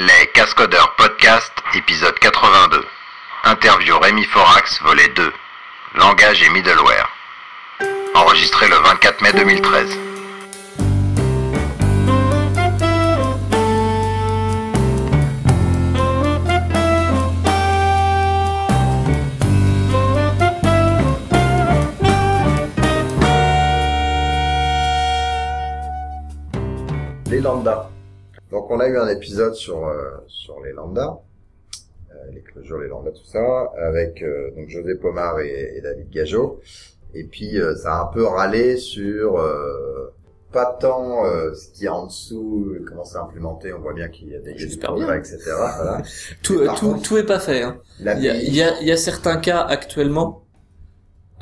Les Cascodeurs Podcast, épisode 82. Interview Rémi Forax, volet 2. Langage et middleware. Enregistré le 24 mai 2013. les. Donc on a eu un épisode sur euh, sur les lambda, euh, les closures, les lambda, tout ça, avec euh, donc José Pomar et, et David Gageot. Et puis euh, ça a un peu râlé sur euh, pas tant euh, ce qui est en dessous, comment c'est implémenté. On voit bien qu'il y a des bien. etc. Voilà. Tout, tout, contre, tout est pas fait. Hein. Il y a, y, a, y a certains cas actuellement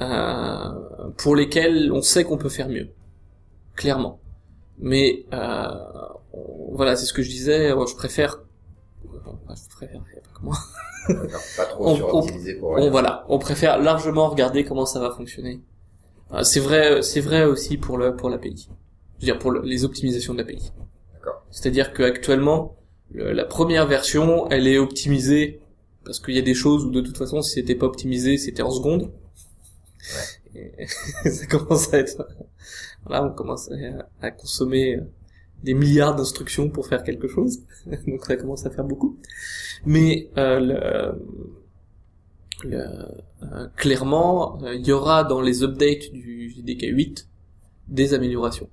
euh, pour lesquels on sait qu'on peut faire mieux, clairement. Mais euh, voilà, c'est ce que je disais. moi, Je préfère. Je préfère. y a pas que moi. d'accord, pas trop on- pour On, voilà, on préfère largement regarder comment ça va fonctionner. Euh, C'est vrai, c'est vrai aussi pour le pour l'API. Je veux dire pour le- les optimisations de l'API. D'accord. C'est-à-dire que actuellement, le- la première version, elle est optimisée parce qu'il y a des choses où de toute façon, si c'était pas optimisé, c'était en seconde. Et ça commence à être, voilà, on commence à, à consommer euh, des milliards d'instructions pour faire quelque chose, donc ça commence à faire beaucoup. Mais euh, le, le- euh, clairement, euh, il y aura dans les updates du JDK 8 des améliorations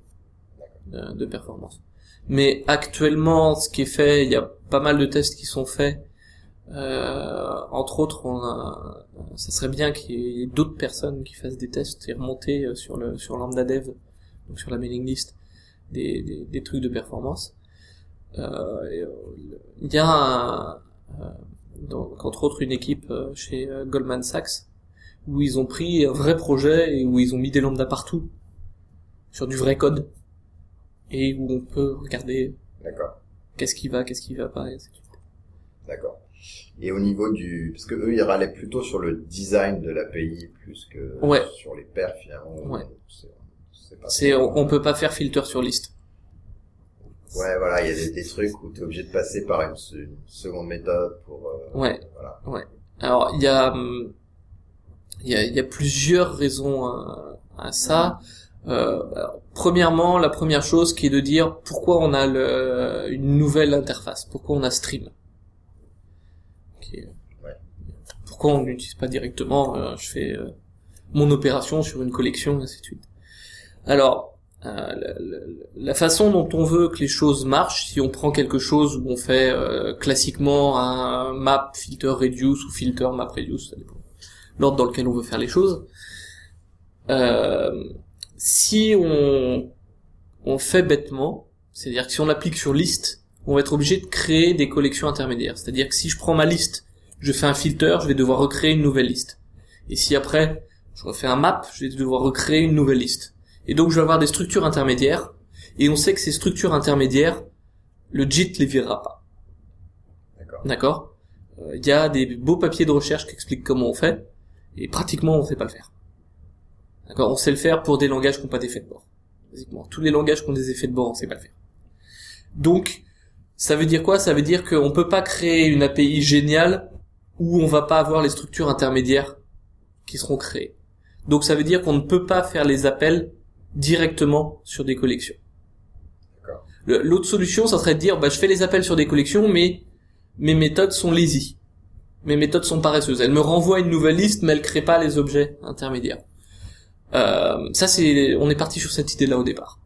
de, de performance. Mais actuellement, ce qui est fait, il y a pas mal de tests qui sont faits. Euh, entre autres, on a, ça serait bien qu'il y ait d'autres personnes qui fassent des tests et remonter euh, sur le sur lambda dev, donc sur la mailing list, des, des, des trucs de performance. Euh, euh, Il y a un, euh, donc, entre autres une équipe chez Goldman Sachs où ils ont pris un vrai projet et où ils ont mis des lambda partout sur du vrai code et où on peut regarder qu'est-ce qui va, qu'est-ce qui va pas. d'accord. Et au niveau du, parce que eux ils râlaient plutôt sur le design de l'API plus que Ouais. sur les perfs finalement. Ouais. C'est- on, on peut pas faire filter sur liste. Ouais, voilà, il y a des, des trucs où tu es obligé de passer par une, se- une seconde méthode pour... euh, Ouais. Voilà. Alors il y a, hum, il y a, il y a plusieurs raisons à, à ça. Euh, alors, premièrement, la première chose qui est de dire pourquoi on a le, une nouvelle interface, pourquoi on a Stream. Ouais. Pourquoi on n'utilise pas directement, euh, je fais euh, mon opération sur une collection, et ainsi de suite. Alors, euh, la, façon dont on veut que les choses marchent, si on prend quelque chose où on fait euh, classiquement un map filter reduce ou filter map reduce, ça dépend l'ordre dans lequel on veut faire les choses. Euh, si on on fait bêtement, c'est-à-dire que si on l'applique sur liste, on va être obligé de créer des collections intermédiaires. C'est-à-dire que si je prends ma liste, je fais un filter, je vais devoir recréer une nouvelle liste. Et si après je refais un map, je vais devoir recréer une nouvelle liste. Et donc je vais avoir des structures intermédiaires, et on sait que ces structures intermédiaires, le JIT les virera pas. D'accord. D'accord? Euh, Il y a des beaux papiers de recherche qui expliquent comment on fait, et pratiquement on sait pas le faire. D'accord? On sait le faire pour des langages qui n'ont pas d'effet de bord. Basiquement, tous les langages qui ont des effets de bord, on sait pas le faire. Donc, ça veut dire quoi? Ça veut dire qu'on peut pas créer une API géniale où on va pas avoir les structures intermédiaires qui seront créées. Donc ça veut dire qu'on ne peut pas faire les appels directement sur des collections. L'autre solution, ça serait de dire, bah, je fais les appels sur des collections, mais mes méthodes sont lazy. Mes méthodes sont paresseuses. Elles me renvoient une nouvelle liste, mais elles créent pas les objets intermédiaires. Euh, ça, c'est, on est parti sur cette idée-là au départ.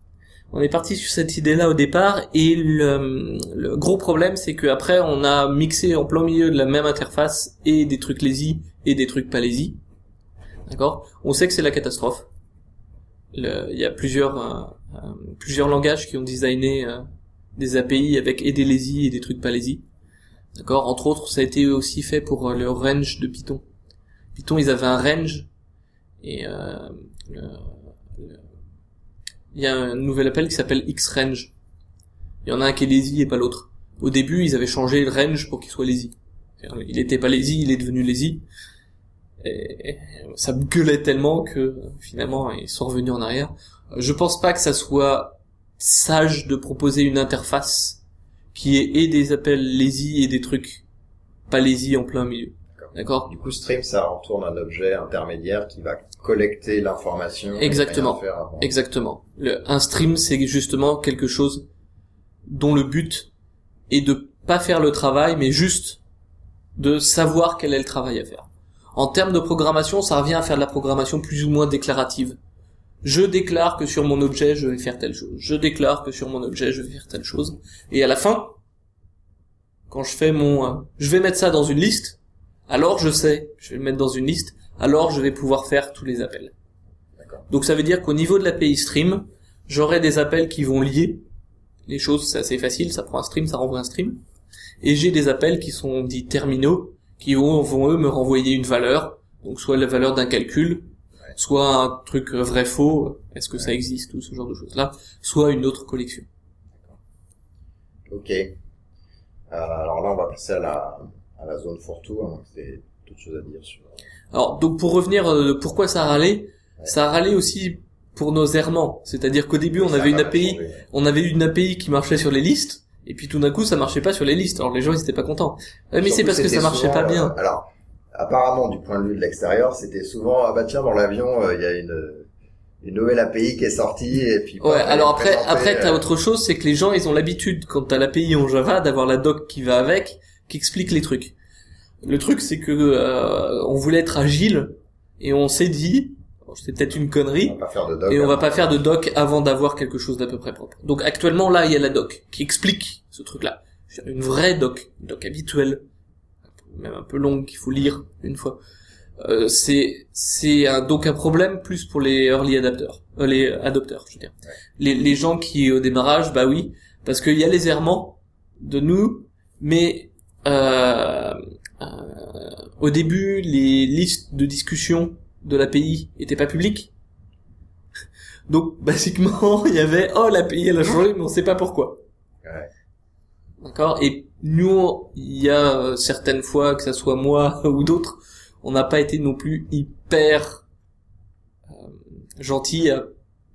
On est parti sur cette idée-là au départ, et le, le gros problème, c'est que après, on a mixé en plein milieu de la même interface et des trucs lazy et des trucs pas lazy. D'accord? On sait que c'est la catastrophe. Le- Il y a plusieurs euh, euh, plusieurs langages qui ont designé euh, des API avec des lazy et des trucs pas lazy. D'accord? Entre autres, ça a été aussi fait pour le range de Python. Python, ils avaient un range et euh, il y a un nouvel appel qui s'appelle xrange. Il y en a un qui est lazy et pas l'autre. Au début, ils avaient changé le range pour qu'il soit lazy. Il était pas lazy, il est devenu lazy. Et ça me gueulait tellement que finalement ils sont revenus en arrière. Je pense pas que ça soit sage de proposer une interface qui est et des appels lazy et des trucs pas lazy en plein milieu. D'accord Du coup, stream, ça retourne un objet intermédiaire qui va collecter l'information. et Exactement. rien faire avant. Exactement. Le, un stream, c'est justement quelque chose dont le but est de pas faire le travail, mais juste de savoir quel est le travail à faire. En termes de programmation, ça revient à faire de la programmation plus ou moins déclarative. Je déclare que sur mon objet, je vais faire telle chose. Je déclare que sur mon objet, je vais faire telle chose. Et à la fin, quand je fais mon, euh, je vais mettre ça dans une liste, alors je sais, je vais le mettre dans une liste, alors je vais pouvoir faire tous les appels. D'accord. Donc ça veut dire qu'au niveau de l'API stream, j'aurai des appels qui vont lier les choses, c'est assez facile, ça prend un stream, ça renvoie un stream. Et j'ai des appels qui sont dits terminaux, qui vont, vont eux me renvoyer une valeur, donc soit la valeur d'un calcul, soit un truc vrai-faux, est-ce que ça existe ou ce genre de choses-là, soit une autre collection. Ok. Euh, alors là, on va passer à la, à la zone fourre-tout, hein, c'est toute chose à dire sur... Alors donc pour revenir, euh, pourquoi ça a râlé Ça a râlé aussi pour nos errements, c'est-à-dire qu'au début on avait une API, changé. on avait une API qui marchait sur les listes, et puis tout d'un coup ça marchait pas sur les listes. Alors les gens ils étaient pas contents. Mais c'est parce que ça marchait souvent, pas bien. euh, alors, apparemment, du point de vue de l'extérieur, c'était souvent, ah bah tiens, dans l'avion, euh, il y a une, une nouvelle API qui est sortie, et puis... Ouais, alors après, après t'as euh, autre chose, c'est que les gens ils ont l'habitude quand t'as l'API en Java d'avoir la doc qui va avec, qui explique les trucs. Le truc c'est que euh, on voulait être agile et on s'est dit, c'est peut-être une connerie, On va pas faire de doc. et on va pas faire de doc avant d'avoir quelque chose d'à peu près propre. Donc actuellement là il y a la doc qui explique ce truc-là, une vraie doc, une doc habituelle, même un peu longue qu'il faut lire une fois. Euh, c'est c'est un, donc un problème plus pour les early adapters, euh, les adopteurs, je veux dire. Les, les gens qui au démarrage, bah oui, parce qu'il y a les errements de nous, mais euh, euh, au début les listes de discussion de l'API étaient pas publiques. Donc basiquement il y avait oh l'API elle a changé mais on sait pas pourquoi. Ouais. D'accord? Et nous, il y a euh, certaines fois, que ça soit moi ou d'autres, on n'a pas été non plus hyper euh, gentil à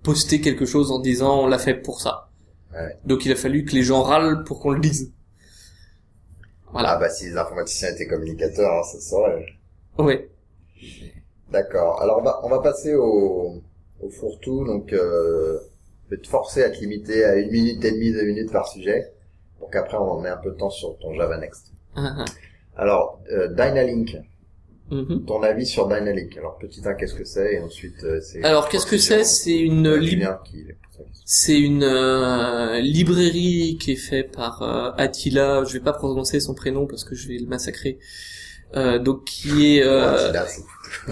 poster quelque chose en disant on l'a fait pour ça. Ouais. Donc il a fallu que les gens râlent pour qu'on le dise. Voilà. Ah bah si les informaticiens étaient communicateurs, hein, ça se saurait. D'accord. Alors on va, on va passer au, au fourre-tout, donc euh, je vais te forcer à te limiter à une minute et demie, deux minutes par sujet, pour qu'après on ait un peu de temps sur ton Java Next. Ah, ah. Alors, euh, Dynalink, Mhm. ton avis sur Dynalink. Alors petit 1, qu'est-ce que c'est? Et ensuite, euh, c'est... Alors qu'est-ce que c'est? C'est une lib- c'est une euh, librairie qui est faite par euh, Attila. Je vais pas prononcer son prénom parce que je vais le massacrer. Euh, donc qui est euh, Attila,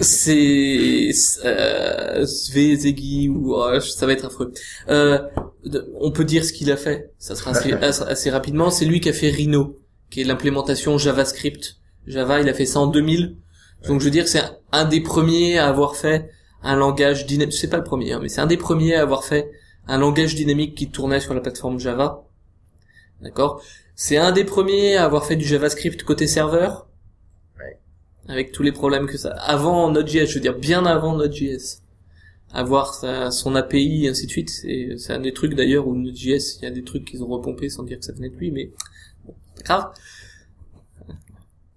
c'est- euh, ou oh, ça va être affreux. Euh, on peut dire ce qu'il a fait, ça sera assez, assez, assez rapidement. C'est lui qui a fait Rhino, qui est l'implémentation JavaScript. Java, il a fait ça en 2000. Donc je veux dire, c'est un, un des premiers à avoir fait un langage dynamique. C'est pas le premier, hein, mais c'est un des premiers à avoir fait un langage dynamique qui tournait sur la plateforme Java. D'accord? C'est un des premiers à avoir fait du JavaScript côté serveur avec tous les problèmes que ça. Avant Node.js, je veux dire bien avant Node.js, avoir sa- son API et ainsi de suite, c'est c'est un des trucs d'ailleurs où Node.js, il y a des trucs qu'ils ont repompés sans dire que ça venait de lui, mais bon, c'est pas grave.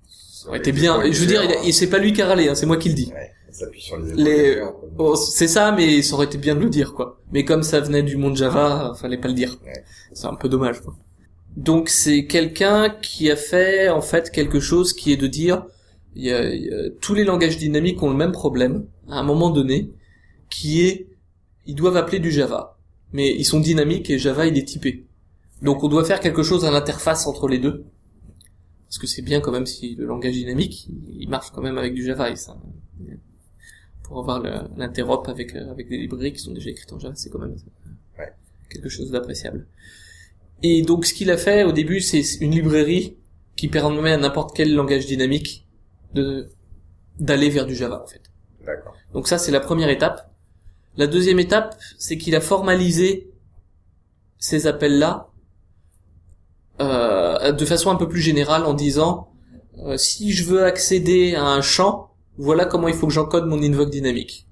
Ça aurait été bien. Je veux dire, il, il- c'est pas lui qui a râlé, hein, c'est moi qui le dis. Ouais, sur les Les-. Bon, c'est ça, mais ça aurait été bien de le dire, quoi. Mais comme ça venait du monde Java, fallait pas le dire. Ouais. C'est un peu dommage, quoi. Donc c'est quelqu'un qui a fait en fait quelque chose qui est de dire y a- y a- tous les langages dynamiques ont le même problème à un moment donné, qui est ils doivent appeler du Java, mais ils sont dynamiques et Java il est typé. Donc on doit faire quelque chose à l'interface entre les deux, parce que c'est bien quand même si le langage dynamique il marche quand même avec du Java et ça pour avoir l'interop avec euh, avec des librairies qui sont déjà écrites en Java, c'est quand même Ouais. quelque chose d'appréciable. Et donc ce qu'il a fait au début, c'est une librairie qui permet à n'importe quel langage dynamique de d'aller vers du Java en fait. D'accord. Donc ça c'est la première étape. La deuxième étape, c'est qu'il a formalisé ces appels-là euh, de façon un peu plus générale en disant euh, si je veux accéder à un champ, voilà comment il faut que j'encode mon invoke dynamique.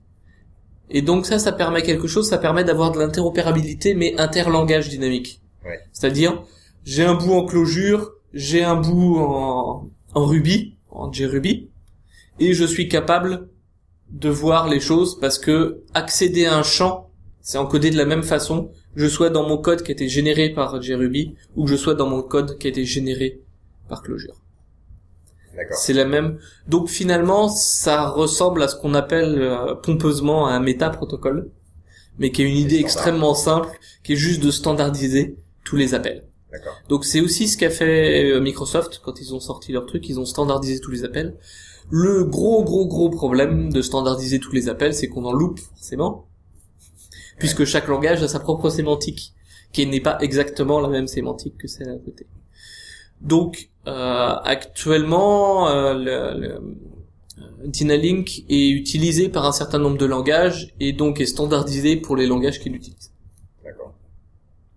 Et donc ça, ça permet quelque chose, ça permet d'avoir de l'interopérabilité mais interlangage dynamique. Ouais. C'est-à-dire, j'ai un bout en clojure, j'ai un bout en, en Ruby, en JRuby, et je suis capable de voir les choses parce que accéder à un champ, c'est encodé de la même façon, je sois dans mon code qui a été généré par JRuby ou que je sois dans mon code qui a été généré par Clojure. C'est la même. Donc finalement, ça ressemble à ce qu'on appelle euh, pompeusement un méta-protocole, mais qui est une idée standard. extrêmement simple, qui est juste de standardiser tous les appels. Donc c'est aussi ce qu'a fait euh, Microsoft quand ils ont sorti leur truc, ils ont standardisé tous les appels. Le gros gros gros problème de standardiser tous les appels, c'est qu'on en loupe forcément, puisque chaque langage a sa propre sémantique, qui n'est pas exactement la même sémantique que celle à côté. Donc euh, actuellement, euh, le, le, euh, Dynalink est utilisé par un certain nombre de langages et donc est standardisé pour les langages qu'il utilise. D'accord.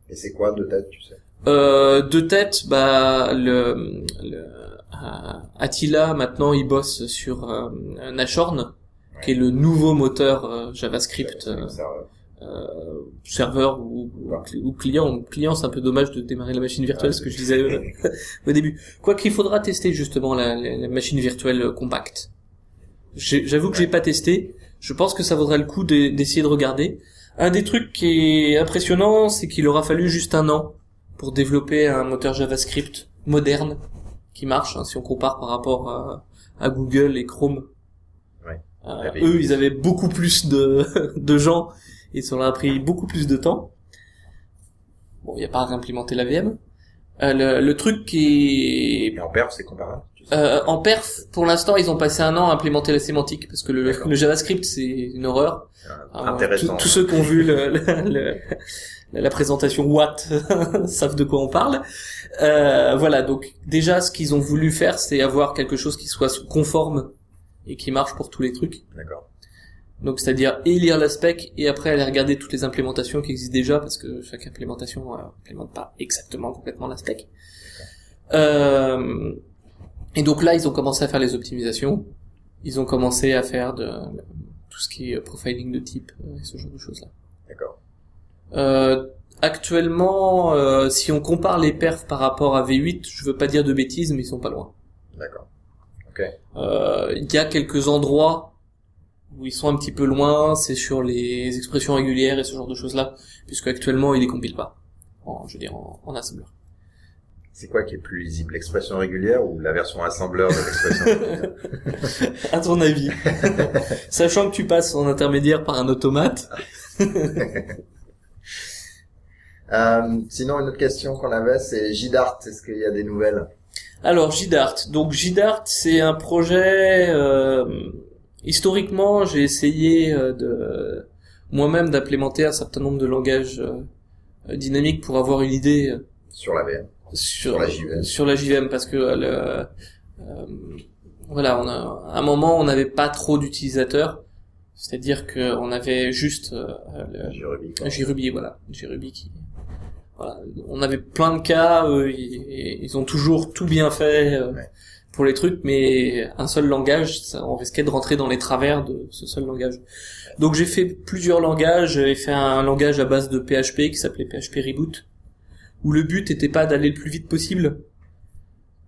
Et c'est quoi de tête, tu sais? Euh, de tête, bah le, le euh, Attila maintenant il bosse sur euh, Nashorn, qui est le nouveau moteur euh, JavaScript euh, serveur. euh, ou, ou, cli- ou client. Client, c'est un peu dommage de démarrer la machine virtuelle, ce que je disais au début. Quoi qu'il faudra tester justement la, la- la machine virtuelle compacte. J'avoue que j'ai pas testé. Je pense que ça vaudrait le coup de- d'essayer de regarder. Un des trucs qui est impressionnant, c'est qu'il aura fallu juste un an pour développer un moteur JavaScript moderne qui marche, hein, si on compare par rapport à, à Google et Chrome. Ouais. Euh, eux, ils avaient beaucoup plus de, de gens et ça leur a pris beaucoup plus de temps. Bon, il n'y a pas à réimplémenter la VM. Euh, le, le truc qui est Et en perf, c'est comparable euh, en perf, pour l'instant, ils ont passé un an à implémenter la sémantique parce que le, JavaScript c'est une horreur. Alors, Intéressant. tous- ceux qui ont vu le- la présentation Watt savent de quoi on parle. Euh, voilà, donc déjà, ce qu'ils ont voulu faire, c'est avoir quelque chose qui soit conforme et qui marche pour tous les trucs. D'accord. Donc c'est-à-dire et lire la spec et après aller regarder toutes les implémentations qui existent déjà parce que chaque implémentation euh, implémente pas exactement complètement la spec. Euh, et donc là ils ont commencé à faire les optimisations, ils ont commencé à faire de, tout ce qui est profiling de type euh, et ce genre de choses là. Euh, actuellement, euh, si on compare les perfs par rapport à V8, je veux pas dire de bêtises mais ils sont pas loin. D'accord. Ok. Euh, Il y a quelques endroits où ils sont un petit peu loin, c'est sur les expressions régulières et ce genre de choses-là, puisque actuellement ils les compilent pas, en, je veux dire en, en assembleur. C'est quoi qui est plus lisible, l'expression régulière ou la version assembleur de l'expression régulière? À ton avis, sachant que tu passes en intermédiaire par un automate, euh, Sinon, une autre question qu'on avait, c'est JDart. Est-ce qu'il y a des nouvelles? Alors JDart. Donc JDart, c'est un projet. euh, historiquement, j'ai essayé euh, de moi-même d'implémenter un certain nombre de langages euh, dynamiques pour avoir une idée sur la VM sur, Sur la JVM. sur la JVM, parce que le, euh, voilà, on a, à un moment, on n'avait pas trop d'utilisateurs. C'est-à-dire que on avait juste euh, le. JRuby, voilà, JRuby qui, voilà, on avait plein de cas, eux, ils, ils ont toujours tout bien fait euh, Ouais. pour les trucs, mais un seul langage, ça, on risquait de rentrer dans les travers de ce seul langage. Donc j'ai fait plusieurs langages, j'ai fait un langage à base de PHP qui s'appelait PHP Reboot, où le but était pas d'aller le plus vite possible,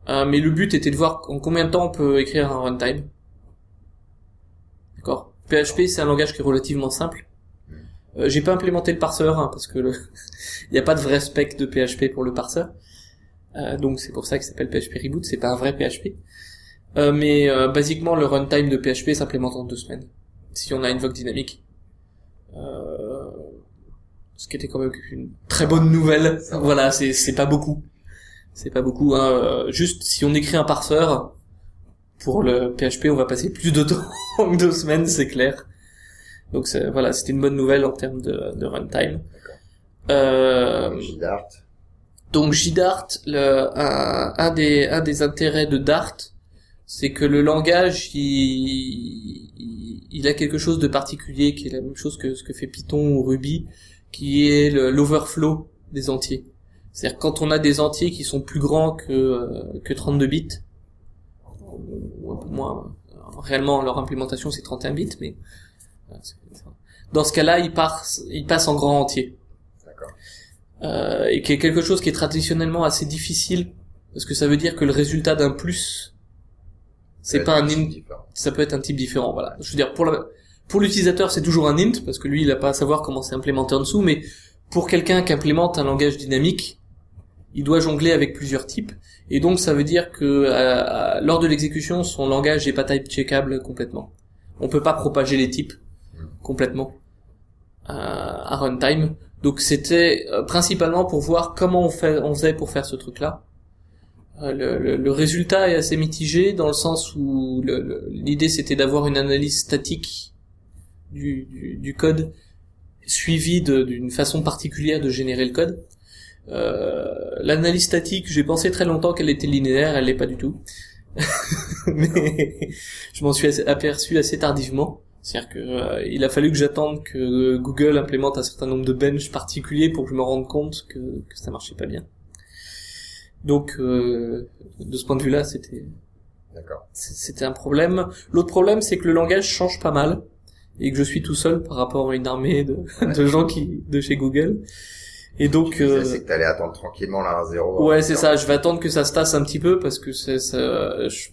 euh, mais le but était de voir en combien de temps on peut écrire un runtime. D'accord? PHP c'est un langage qui est relativement simple. Euh, j'ai pas implémenté le parseur hein, parce que le... il n'y a pas de vrai spec de PHP pour le parseur. Euh, donc c'est pour ça qu'il s'appelle PHP Reboot, c'est pas un vrai PHP. Euh, mais euh, basiquement le runtime de PHP s'implémente en deux semaines. Si on a une vogue dynamique. Euh, ce qui était quand même une très bonne nouvelle. Voilà, c'est c'est pas beaucoup. C'est pas beaucoup. Hein. Juste si on écrit un parseur pour le PHP, on va passer plus de temps que deux semaines, c'est clair. Donc c'est- voilà, c'était une bonne nouvelle en termes de, de runtime. Euh, JDart. donc JDart, le, un, un des un des intérêts de Dart, c'est que le langage, il, il, il a quelque chose de particulier, qui est la même chose que ce que fait Python ou Ruby, qui est l'overflow des entiers. C'est-à-dire quand on a des entiers qui sont plus grands que euh, que 32 bits, ou un peu moins. Réellement, leur implémentation c'est 31 bits, mais euh, dans ce cas-là, il passe il passe en grand entier. D'accord. euh, et qui est quelque chose qui est traditionnellement assez difficile parce que ça veut dire que le résultat d'un plus c'est pas un int, ça peut être un type différent. Voilà. Je veux dire pour la, pour l'utilisateur c'est toujours un int parce que lui il a pas à savoir comment c'est implémenté en dessous, mais pour quelqu'un qui implémente un langage dynamique, il doit jongler avec plusieurs types et donc ça veut dire que euh, lors de l'exécution son langage est pas type checkable complètement. On peut pas propager les types complètement euh, à runtime. Donc c'était euh, principalement pour voir comment on, faisait pour faire ce truc-là. Euh, le, résultat est assez mitigé dans le sens où l'idée c'était d'avoir une analyse statique du, code suivie d'une façon particulière de générer le code. L'analyse statique, j'ai pensé très longtemps qu'elle était linéaire, elle l'est pas du tout. Mais je m'en suis aperçu assez tardivement. C'est-à-dire que euh, il a fallu que j'attende que Google implémente un certain nombre de benches particuliers pour que je me rende compte que, que ça marchait pas bien. Donc euh, de ce point de vue-là, c'était c'était un problème. L'autre problème, c'est que le langage change pas mal et que je suis tout seul par rapport à une armée de, de gens qui de chez Google. Et donc, euh, c'est que t'allais attendre tranquillement la 1.0. Ouais, c'est ça. Je vais attendre que ça se tasse un petit peu parce que c'est ça. Je,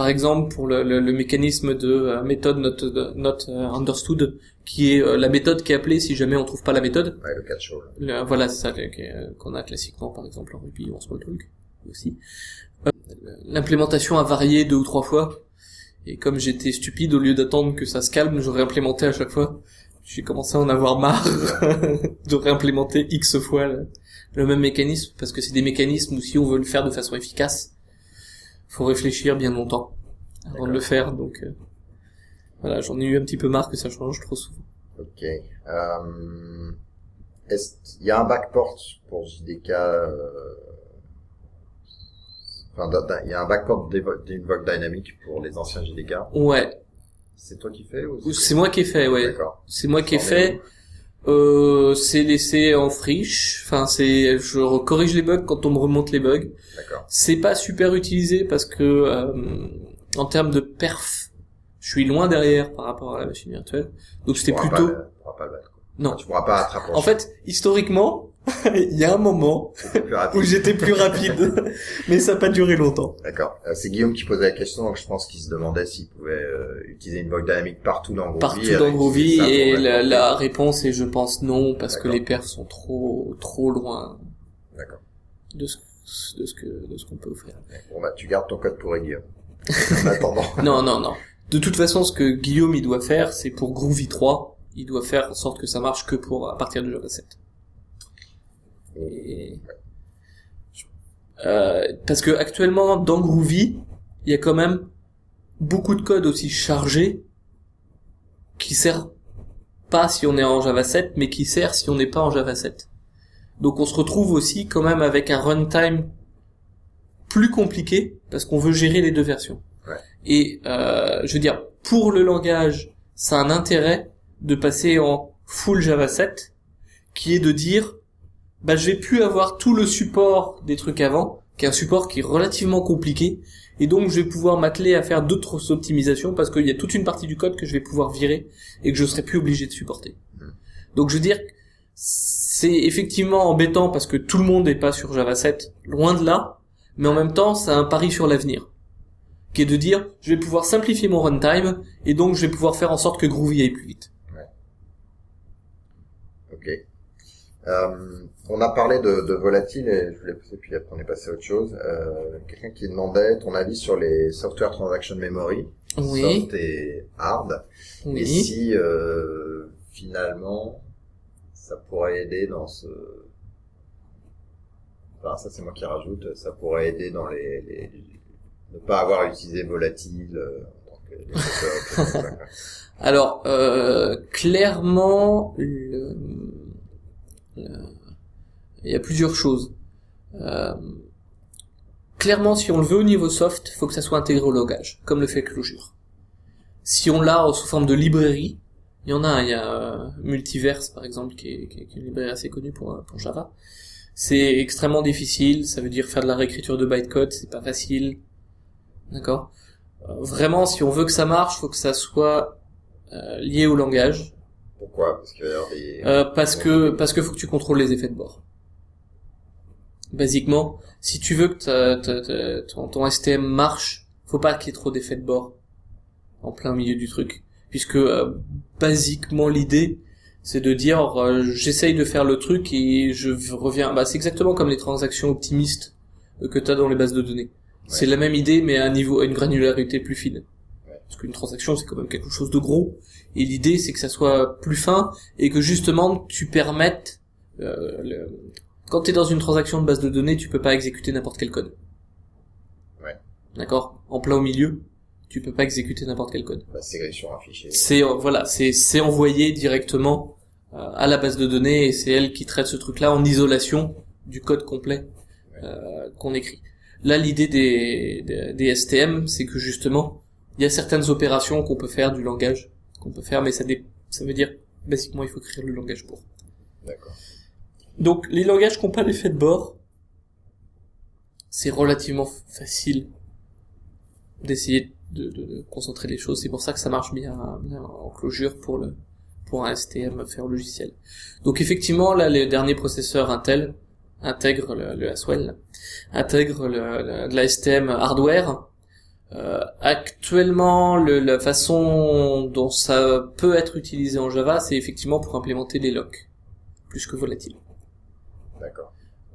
par exemple pour le, le, mécanisme de euh, méthode not, not euh, understood qui est euh, la méthode qui est appelée si jamais on trouve pas la méthode. Ouais, le catch le, voilà c'est ça qu'on a classiquement par exemple en Ruby ou en Smalltalk aussi. L'implémentation a varié deux ou trois fois. Et comme j'étais stupide au lieu d'attendre que ça se calme j'aurais implémenté à chaque fois. J'ai commencé à en avoir marre de réimplémenter x fois le, le même mécanisme parce que c'est des mécanismes où si on veut le faire de façon efficace faut réfléchir bien longtemps avant de le faire, donc euh, voilà, j'en ai eu un petit peu marre que ça change trop souvent. Ok. Euh, est il y a un backport pour JDK euh, Enfin, il y a un backport d'invoke dynamique pour les anciens JDK. Ouais. C'est toi qui fais ou c'est moi qui ai fait, ouais. C'est moi qui ai fait. Euh, c'est laissé en friche. Enfin, c'est, je corrige les bugs quand on me remonte les bugs. C'est pas super utilisé parce que euh, en termes de perf, je suis loin derrière par rapport à la machine virtuelle. Donc c'était plutôt. Pas, pas non. Tu pourras pas attraper. En fait, historiquement, il y a un moment où j'étais plus rapide, mais ça n'a pas duré longtemps. D'accord. Euh, c'est Guillaume qui posait la question, donc je pense qu'il se demandait s'il pouvait euh, utiliser une bug dynamique partout dans Groovy. Partout dans Groovy, et la, la, réponse est je pense non, parce que les perfs sont trop trop loin. D'accord. De ce, de ce que de ce qu'on peut offrir. Bon bah tu gardes ton code pour Guillaume. en attendant. non non non. De toute façon, ce que Guillaume il doit faire, c'est pour Groovy 3, il doit faire en sorte que ça marche que pour à partir de Java 7. Euh, parce que actuellement dans Groovy, il y a quand même beaucoup de code aussi chargé qui sert pas si on est en Java 7, mais qui sert si on n'est pas en Java 7. Donc on se retrouve aussi quand même avec un runtime plus compliqué parce qu'on veut gérer les deux versions. Et euh, je veux dire, pour le langage, ça a un intérêt de passer en full Java 7, qui est de dire bah je vais plus avoir tout le support des trucs avant, qui est un support qui est relativement compliqué, et donc je vais pouvoir m'atteler à faire d'autres optimisations parce qu'il y a toute une partie du code que je vais pouvoir virer et que je serai plus obligé de supporter. Donc je veux dire, c'est effectivement embêtant parce que tout le monde n'est pas sur Java 7, loin de là, mais en même temps c'est un pari sur l'avenir, qui est de dire je vais pouvoir simplifier mon runtime et donc je vais pouvoir faire en sorte que Groovy aille plus vite. Ok. Euh, on a parlé de, de volatile et je voulais pousser puis après on est passé à autre chose. Euh, Quelqu'un qui demandait ton avis sur les software transaction memory, oui. soft et hard, oui. et si euh, finalement ça pourrait aider dans ce, enfin ça c'est moi qui rajoute, ça pourrait aider dans les, les... ne pas avoir utilisé volatile. Euh, en tant que... Alors euh, clairement. Le il y a plusieurs choses. Euh, clairement, si on le veut au niveau soft, il faut que ça soit intégré au logage, comme le fait Clojure. Si on l'a sous forme de librairie, il y en a, il y a euh, Multiverse par exemple, qui est, qui est, une librairie assez connue pour, pour Java. C'est extrêmement difficile, ça veut dire faire de la réécriture de bytecode, c'est pas facile. D'accord? Euh, Vraiment, si on veut que ça marche, faut que ça soit euh, lié au langage, Pourquoi? Parce des... Euh, parce que parce que faut que tu contrôles les effets de bord. Basiquement, si tu veux que ta- ta- ta- ton, ton STM marche, faut pas qu'il y ait trop d'effets de bord en plein milieu du truc, puisque euh, basiquement l'idée c'est de dire euh, j'essaye de faire le truc et je reviens. Bah c'est exactement comme les transactions optimistes euh, que tu as dans les bases de données. C'est la même idée mais à un niveau à une granularité plus fine. Ouais. Parce qu'une transaction c'est quand même quelque chose de gros et l'idée c'est que ça soit plus fin et que justement tu permettes euh, le... quand tu es dans une transaction de base de données, tu peux pas exécuter n'importe quel code. Ouais. D'accord? En plein au milieu, tu peux pas exécuter n'importe quel code. Bah, c'est sur un fichier. C'est euh, voilà, c'est c'est envoyé directement euh, à la base de données et c'est elle qui traite ce truc-là en isolation du code complet euh, qu'on écrit. Là, l'idée des, des, des STM, c'est que justement, il y a certaines opérations qu'on peut faire du langage, qu'on peut faire, mais ça, dé- ça veut dire, basiquement, il faut écrire le langage pour. D'accord. Donc, les langages qui n'ont pas l'effet de bord, c'est relativement facile d'essayer de, de- de concentrer les choses. C'est pour ça que ça marche bien, bien en closure pour le pour un STM faire logiciel. Donc effectivement, là, les derniers processeurs Intel intègrent le, le Haswell, intègrent le, le- de la STM hardware. Euh, actuellement, le- la façon dont ça peut être utilisé en Java, c'est effectivement pour implémenter des locks, plus que volatiles. D'accord.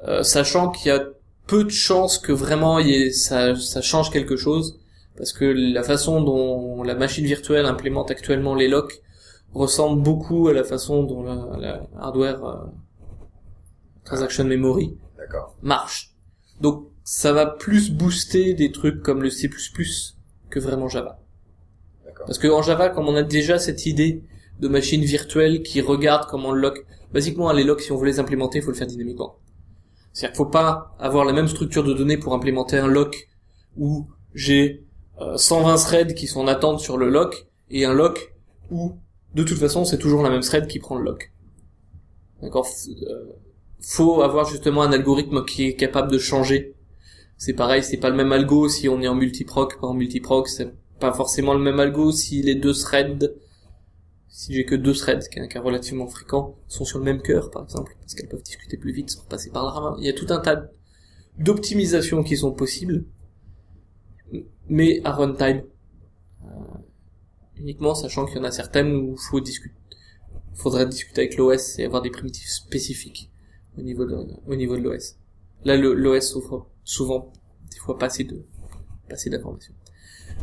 Euh, sachant qu'il y a peu de chances que vraiment il y ait- ça, ça change quelque chose, parce que la façon dont la machine virtuelle implémente actuellement les locks ressemble beaucoup à la façon dont la, la hardware euh, transaction memory marche. Donc ça va plus booster des trucs comme le C++ que vraiment Java. Parce que en Java, comme on a déjà cette idée de machine virtuelle qui regarde comment le lock, basiquement les locks, si on veut les implémenter, il faut le faire dynamiquement. C'est-à-dire qu'il faut pas avoir la même structure de données pour implémenter un lock où j'ai euh, 120 threads qui sont en attente sur le lock et un lock où de toute façon c'est toujours la même thread qui prend le lock. D'accord? Euh, Faut avoir justement un algorithme qui est capable de changer. C'est pareil, c'est pas le même algo si on est en multiproc, pas en multiproc, c'est pas forcément le même algo si les deux threads, si j'ai que deux threads, qui est un cas relativement fréquent, sont sur le même cœur, par exemple, parce qu'elles peuvent discuter plus vite sans passer par le ravin. Il y a tout un tas d'optimisations qui sont possibles, mais à runtime. Euh, uniquement sachant qu'il y en a certaines où discuter. Faudrait discuter avec l'OS et avoir des primitives spécifiques au niveau de, l'OS. Là, l'OS souffre souvent, des fois, pas assez de, pas assez d'informations.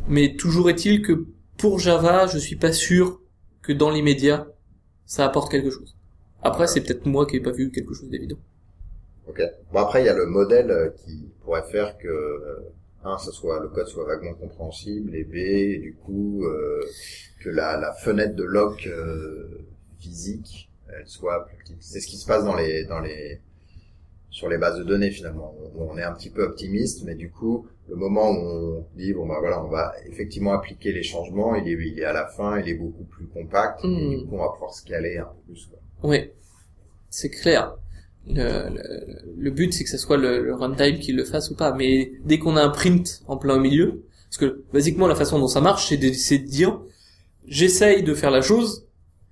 Mais toujours est-il que pour Java, je suis pas sûr que dans l'immédiat, ça apporte quelque chose. Après, c'est peut-être moi qui ai pas vu quelque chose d'évident. Ok. Bon après il y a le modèle euh, qui pourrait faire que euh, un, ça soit le code soit vaguement compréhensible et B, du coup euh, que la, la fenêtre de lock euh, physique elle soit plus petite. C'est ce qui se passe dans les dans les sur les bases de données finalement. On, on est un petit peu optimiste, mais du coup le moment où on dit bon bah voilà on va effectivement appliquer les changements, il est il est à la fin, il est beaucoup plus compact et Hmm. du coup on va pouvoir scaler un peu plus. Quoi. Oui, c'est clair. Le, le, le but, c'est que ce soit le, le runtime qui le fasse ou pas. Mais dès qu'on a un print en plein au milieu, parce que basiquement la façon dont ça marche, c'est de, c'est de dire, j'essaye de faire la chose.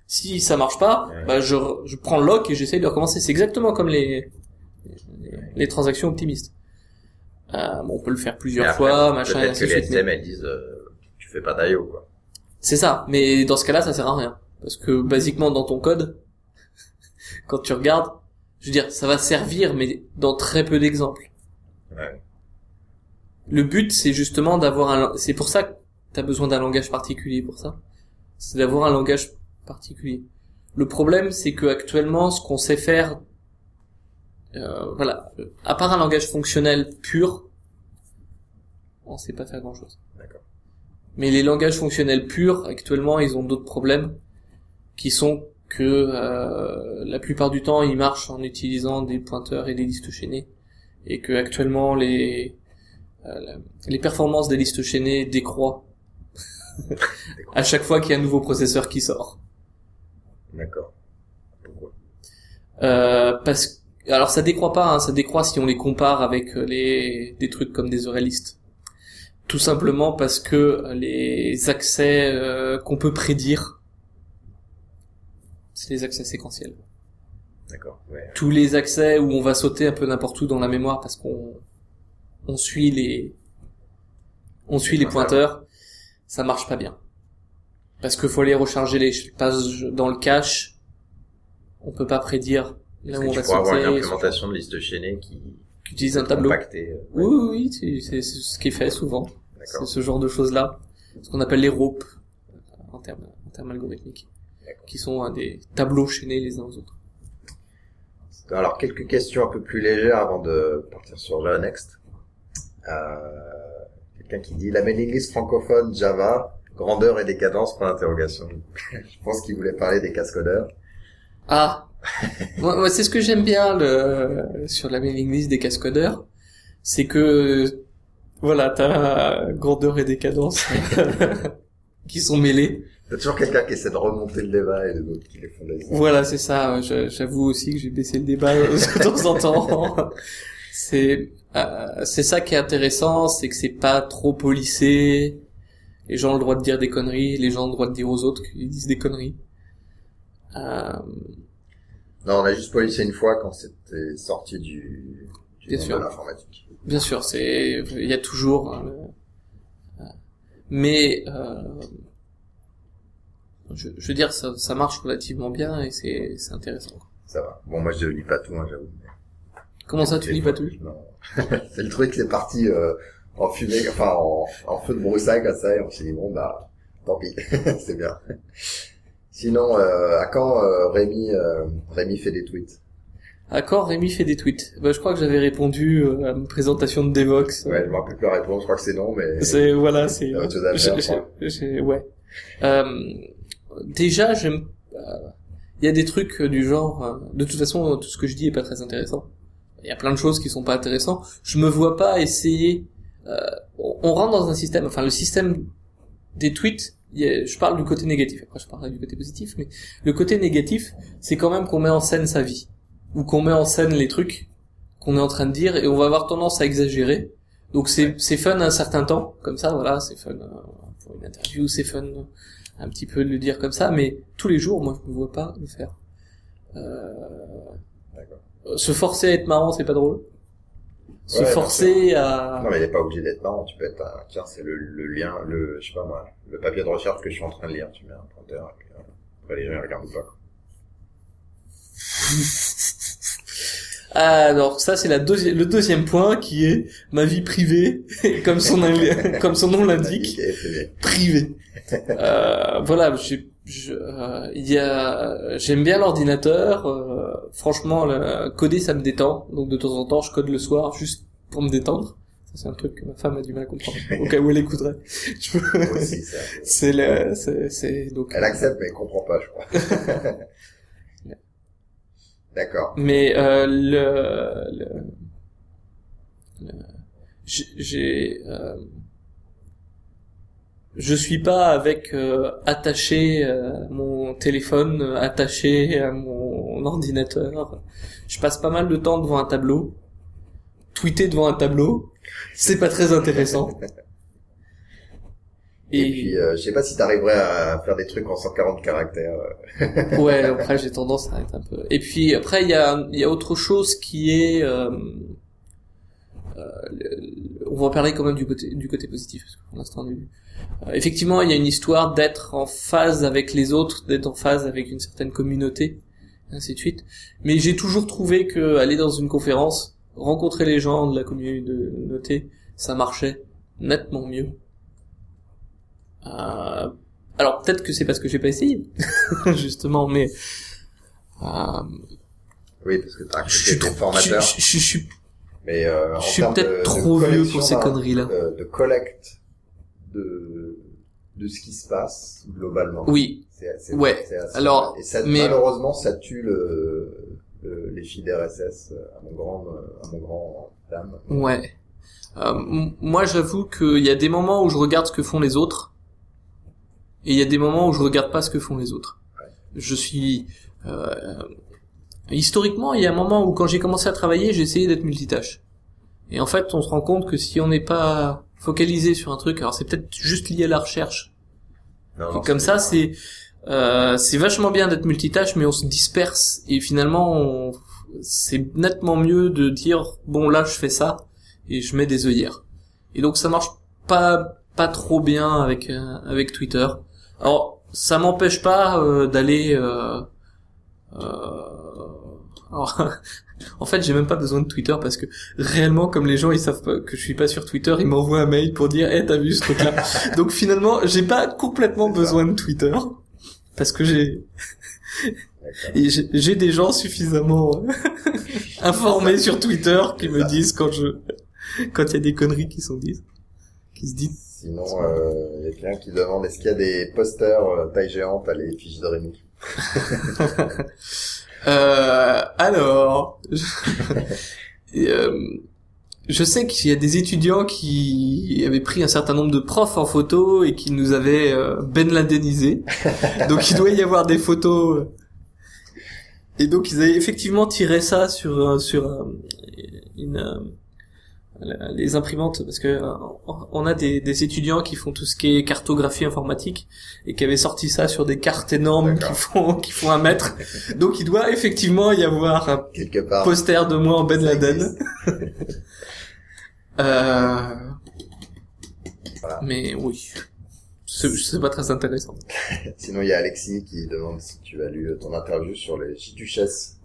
Si ça marche pas, bah je, je prends le lock et j'essaye de recommencer. C'est exactement comme les, les, transactions optimistes. Euh, bon, on peut le faire plusieurs après, fois, machin, et Peut-être ainsi que les suite. mais- STM, elles disent, euh, tu fais pas d'IO, quoi. C'est ça, mais dans ce cas-là, ça sert à rien. Parce que, basiquement, dans ton code, quand tu regardes, je veux dire, ça va servir, mais dans très peu d'exemples. Ouais. Le but, c'est justement d'avoir un, c'est pour ça que t'as besoin d'un langage particulier pour ça. C'est d'avoir un langage particulier. Le problème, c'est que actuellement, ce qu'on sait faire, euh, voilà, à part un langage fonctionnel pur, on sait pas faire grand chose. D'accord. Mais les langages fonctionnels purs, actuellement, ils ont d'autres problèmes, qui sont que euh, la plupart du temps, ils marchent en utilisant des pointeurs et des listes chaînées, et que actuellement les euh, les performances des listes chaînées décroît à chaque fois qu'il y a un nouveau processeur qui sort. D'accord. Pourquoi? Euh, parce alors ça décroît pas, hein, ça décroît si on les compare avec euh, les des trucs comme des orelistes. Tout simplement parce que les accès euh, qu'on peut prédire c'est les accès séquentiels. D'accord. Ouais. Tous les accès où on va sauter un peu n'importe où dans la mémoire parce qu'on on suit les on suit les pointeurs, ça marche pas bien. Parce qu'il faut aller recharger les pages dans le cache. On peut pas prédire Est-ce que on tu va pourrais avoir une implémentation de liste chaînée qui qui utilise un tableau. euh, Oui, oui, oui, c'est ce qui est fait souvent. C'est ce genre de choses-là. Ce qu'on appelle les ropes, en termes, en termes algorithmiques. Qui sont hein, des tableaux chaînés les uns aux autres. Alors, quelques questions un peu plus légères avant de partir sur le next. Euh, Quelqu'un qui dit la mailing list francophone Java, grandeur et décadence, point d'interrogation. Je pense qu'il voulait parler des cascodeurs. Ah moi, moi, c'est ce que j'aime bien le, sur la mailing list des cascodeurs, c'est que voilà, t'as grandeur et décadence qui sont y a toujours quelqu'un qui essaie de remonter le débat et d'autres qui les font des... Voilà, c'est ça. J'avoue aussi que j'ai baissé le débat de temps en temps. C'est euh, c'est ça qui est intéressant, c'est que c'est pas trop policé. Les gens ont le droit de dire des conneries, les gens ont le droit de dire aux autres qu'ils disent des conneries. Euh, Non, on a juste policé une fois quand c'était sorti du, du Bien sûr. de l'informatique. Bien sûr, c'est il y a toujours. hein, le- euh, Mais euh, je, je veux dire, ça, ça marche relativement bien et c'est c'est intéressant. Ça va. Bon, moi je lis pas tout, hein, j'avoue. Comment ça, tu lis pas tout? Non. c'est le truc, c'est parti euh, en fumée, enfin en, en feu de broussailles comme ça, et on s'est dit bon bah tant pis, c'est bien. Sinon, euh, à quand euh, Rémi euh, Rémi fait des tweets? D'accord, Rémi fait des tweets? Bah, je crois que j'avais répondu euh, à une présentation de Devox. Ouais, je me rappelle plus la réponse, je crois que c'est non, mais C'est voilà, c'est. Autre chose à faire, je ouais. Euh, déjà, j'aime. euh, Il y a des trucs du genre. de toute façon, tout ce que je dis est pas très intéressant. Il y a plein de choses qui sont pas intéressantes. Je me vois pas essayer. euh, on rentre dans un système. Enfin, le système des tweets. A- je parle du côté négatif. Après, je parlerai du côté positif. Mais le côté négatif, c'est quand même qu'on met en scène sa vie ou qu'on met en scène les trucs qu'on est en train de dire et on va avoir tendance à exagérer. Donc c'est c'est fun un certain temps, comme ça, voilà, c'est fun euh, pour une interview, c'est fun un petit peu de le dire comme ça, mais tous les jours, moi, je me vois pas le faire. Euh, se forcer à être marrant, c'est pas drôle. Se Ouais, forcer à... non, mais il est pas obligé d'être marrant. Tu peux être un, tiens, c'est le, le lien, le, je sais pas moi, le papier de recherche que je suis en train de lire. Tu mets un pointeur, et puis, euh, après les gens ils regardent pas. quoi. Alors ça, c'est la deuxi- le deuxième point qui est ma vie privée, comme son, comme son nom l'indique. Et c'est- privé. Euh, voilà, j'ai- je, euh, y a, j'aime bien l'ordinateur. euh, franchement, le, coder ça me détend. Donc de temps en temps, je code le soir juste pour me détendre. Ça, c'est un truc que ma femme a du mal à comprendre. Au cas où elle écouterait. Je aussi, ça. c'est le, c'est, c'est donc. Elle accepte, mais elle comprend pas, je crois. D'accord. Mais euh, le, le, le- j'ai- j'ai, euh, je suis pas avec euh, attaché euh, mon téléphone, euh, attaché à mon ordinateur. Je passe pas mal de temps devant un tableau. Tweeter devant un tableau, c'est pas très intéressant. Et, puis, euh, je sais pas si t'arriverais à faire des trucs en 140 caractères. euh. ouais, après j'ai tendance à être un peu. Et puis après il y a il y a autre chose qui est on va parler quand même du côté du côté positif parce que pour l'instant euh, effectivement il y a une histoire d'être en phase avec les autres, d'être en phase avec une certaine communauté, ainsi de suite. Mais j'ai toujours trouvé que aller dans une conférence, rencontrer les gens de la communauté, ça marchait nettement mieux. Euh, alors peut-être que c'est parce que j'ai pas essayé, justement, mais euh, Oui, parce que t'as je suis, Mais euh, je suis peut-être de- de trop vieux pour ces conneries-là. De, de collecte de de ce qui se passe globalement. Oui, C'est, c'est, Ouais. assez- Alors, et ça, mais- malheureusement, ça tue le, le les feeds RSS euh, à mon grand à mon grand dame. ouais. Euh, moi, j'avoue qu'il y a des moments où je regarde ce que font les autres, et il y a des moments où je regarde pas ce que font les autres. Je suis euh, historiquement, il y a un moment où quand j'ai commencé à travailler, j'ai essayé d'être multitâche. Et en fait, on se rend compte que si on n'est pas focalisé sur un truc, alors c'est peut-être juste lié à la recherche, Non, Et non, comme ça, c'est Euh, c'est vachement bien d'être multitâche, mais on se disperse et finalement, on- c'est nettement mieux de dire bon là je fais ça et je mets des œillères. Et donc ça marche pas pas trop bien avec euh, avec Twitter. Alors ça m'empêche pas euh, d'aller. Euh, euh, alors, en fait, j'ai même pas besoin de Twitter parce que réellement, comme les gens ils savent pas que je suis pas sur Twitter, ils m'envoient un mail pour dire, eh t'as vu ce truc-là. Donc finalement, j'ai pas complètement besoin de Twitter parce que j'ai j'ai des gens suffisamment informés sur Twitter qui me disent quand je quand il y a des conneries qui sont dites, qui se disent. Sinon, euh, il y a quelqu'un qui demande est-ce qu'il y a des posters euh, taille géante à l'effigie de Rémi? Euh, alors, euh, je sais qu'il y a des étudiants qui avaient pris un certain nombre de profs en photo et qui nous avaient euh, Ben Ladenisé. Donc il doit y avoir des photos. Et donc ils avaient effectivement tiré ça sur euh, sur une les imprimantes parce que euh, on a des, des étudiants qui font tout ce qui est cartographie informatique et qui avaient sorti ça sur des cartes énormes qui font qui font un mètre. Donc il doit effectivement y avoir un Quelque part. poster de moi en Ben Laden. Euh... Voilà. Mais oui, c'est pas très intéressant. Sinon, il y a Alexis qui demande si tu as lu ton interview sur les J-Duchesses.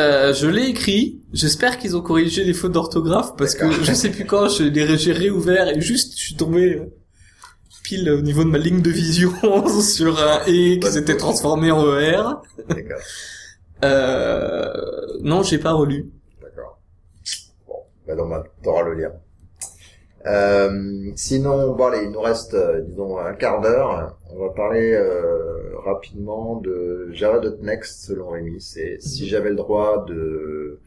Euh, je l'ai écrit. J'espère qu'ils ont corrigé les fautes d'orthographe parce que je sais plus quand je l'ai j'ai réouvert et juste je suis tombé euh, pile au niveau de ma ligne de vision sur un et qui s'était transformé en ER. D'accord. Euh... Non, j'ai pas relu. D'accord. Bon, bah bah, t'auras le lien. Euh, sinon, bon, allez, il nous reste, euh, disons, un quart d'heure. On va parler euh, rapidement de Java.next selon Rémi. C'est si j'avais le droit de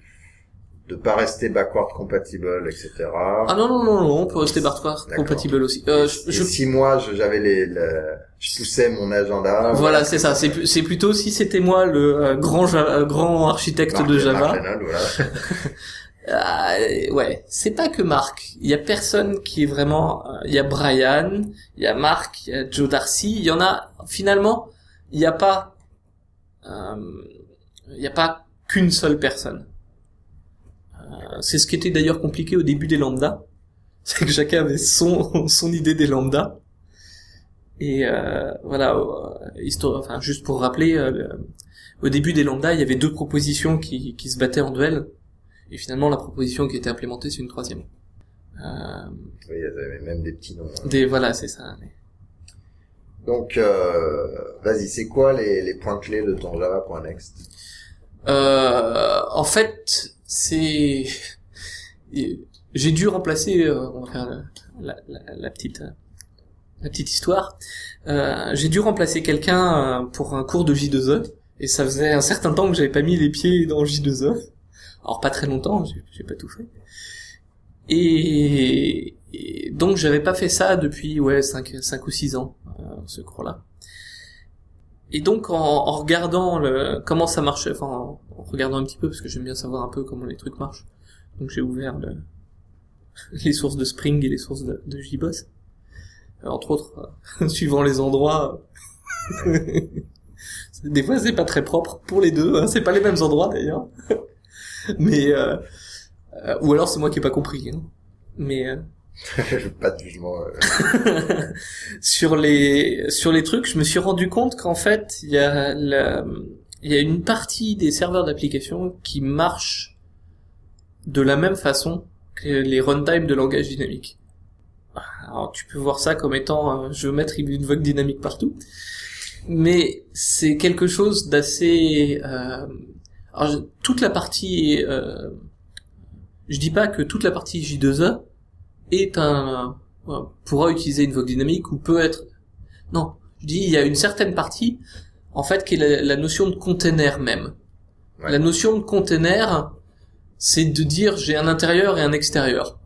de pas rester backward compatible, etc. Ah non non non non, on peut rester backward compatible aussi. Euh, je, Et je- si moi j'avais les, le- je poussais mon agenda. Voilà, c'est ça. C'est c'est plutôt si c'était moi le euh, grand euh, grand architecte Marc- de Java. Voilà. Euh, ouais, c'est pas que Marc. Il y a personne qui est vraiment. euh, Il y a Brian, il y a Marc, il y a Joe Darcy. Il y en a. Finalement, il n'y a pas. euh, n'y a pas qu'une seule personne. Euh, c'est ce qui était d'ailleurs compliqué au début des lambda, c'est que chacun avait son son idée des lambda. Et voilà, histoire, enfin juste pour rappeler, le- au début des lambda, il y avait deux propositions qui, qui se battaient en duel. Et finalement, la proposition qui était implémentée, c'est une troisième. Euh, Oui, il y avait même des petits noms. hein. des, voilà, c'est ça. Donc, euh, vas-y, c'est quoi les, les points clés de ton Java.next Euh, en fait, c'est, j'ai dû remplacer, euh, on va faire la, la, la petite, euh, la petite histoire. Euh, j'ai dû remplacer quelqu'un euh, pour un cours de J2E, et ça faisait un certain temps que j'avais pas mis les pieds dans J2E. Alors pas très longtemps, j'ai pas tout fait. Et, donc j'avais pas fait ça depuis ouais 5 cinq ou 6 ans, euh, ce cours-là. Et donc en, en regardant le, comment ça marchait, enfin en, en regardant un petit peu parce que j'aime bien savoir un peu comment les trucs marchent, donc j'ai ouvert le, les sources de Spring et les sources de, de JBoss. Euh, entre autres, euh, suivant les endroits, des fois c'est pas très propre pour les deux, hein, c'est pas les mêmes endroits d'ailleurs. Mais euh, euh, ou alors c'est moi qui ai pas compris. hein. Mais euh, Pas de jugement. euh, sur les sur les trucs, je me suis rendu compte qu'en fait, il y a la, il y a une partie des serveurs d'application qui marchent de la même façon que les runtime de langage dynamique. Alors tu peux voir ça comme étant euh, je veux mettre une vogue dynamique partout, mais c'est quelque chose d'assez euh, alors, je- toute la partie euh, je dis pas que toute la partie J2E est un euh, pourra utiliser une vogue dynamique ou peut être non je dis il y a une certaine partie en fait qui est la, la notion de container même Ouais. la notion de container c'est de dire j'ai un intérieur et un extérieur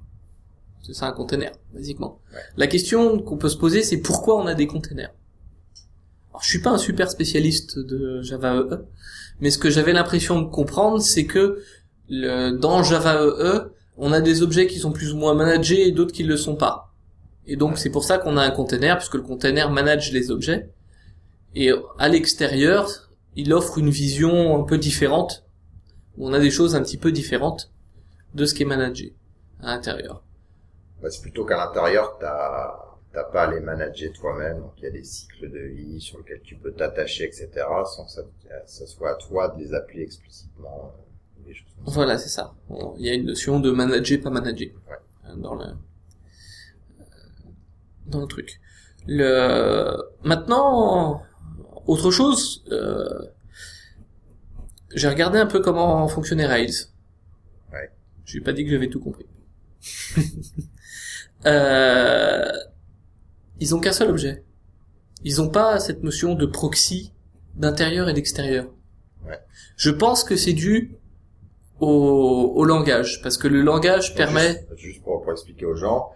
c'est ça un container basiquement Ouais. la question qu'on peut se poser c'est pourquoi on a des containers? Alors je suis pas un super spécialiste de Java EE mais ce que j'avais l'impression de comprendre c'est que le, dans Java EE on a des objets qui sont plus ou moins managés et d'autres qui ne le sont pas. Et donc c'est pour ça qu'on a un container, puisque le container manage les objets. Et à l'extérieur, il offre une vision un peu différente. Où on a des choses un petit peu différentes de ce qui est managé à l'intérieur. Bah, c'est plutôt qu'à l'intérieur, t'as t'as pas à les manager toi-même, donc il y a des cycles de vie sur lesquels tu peux t'attacher, etc., sans que ça, ça soit à toi de les appeler explicitement. euh, des choses. Voilà, c'est ça. Il y a une notion de manager, pas manager Ouais. euh, dans le euh, dans le truc. Le maintenant, autre chose. Euh... J'ai regardé un peu comment fonctionnait Rails. Ouais. J'ai pas dit que j'avais tout compris. euh... Ils ont qu'un seul objet. Ils ont pas cette notion de proxy d'intérieur et d'extérieur. Ouais. Je pense que c'est dû au, au langage, parce que le langage Donc, permet. Juste, juste pour, pour expliquer aux gens,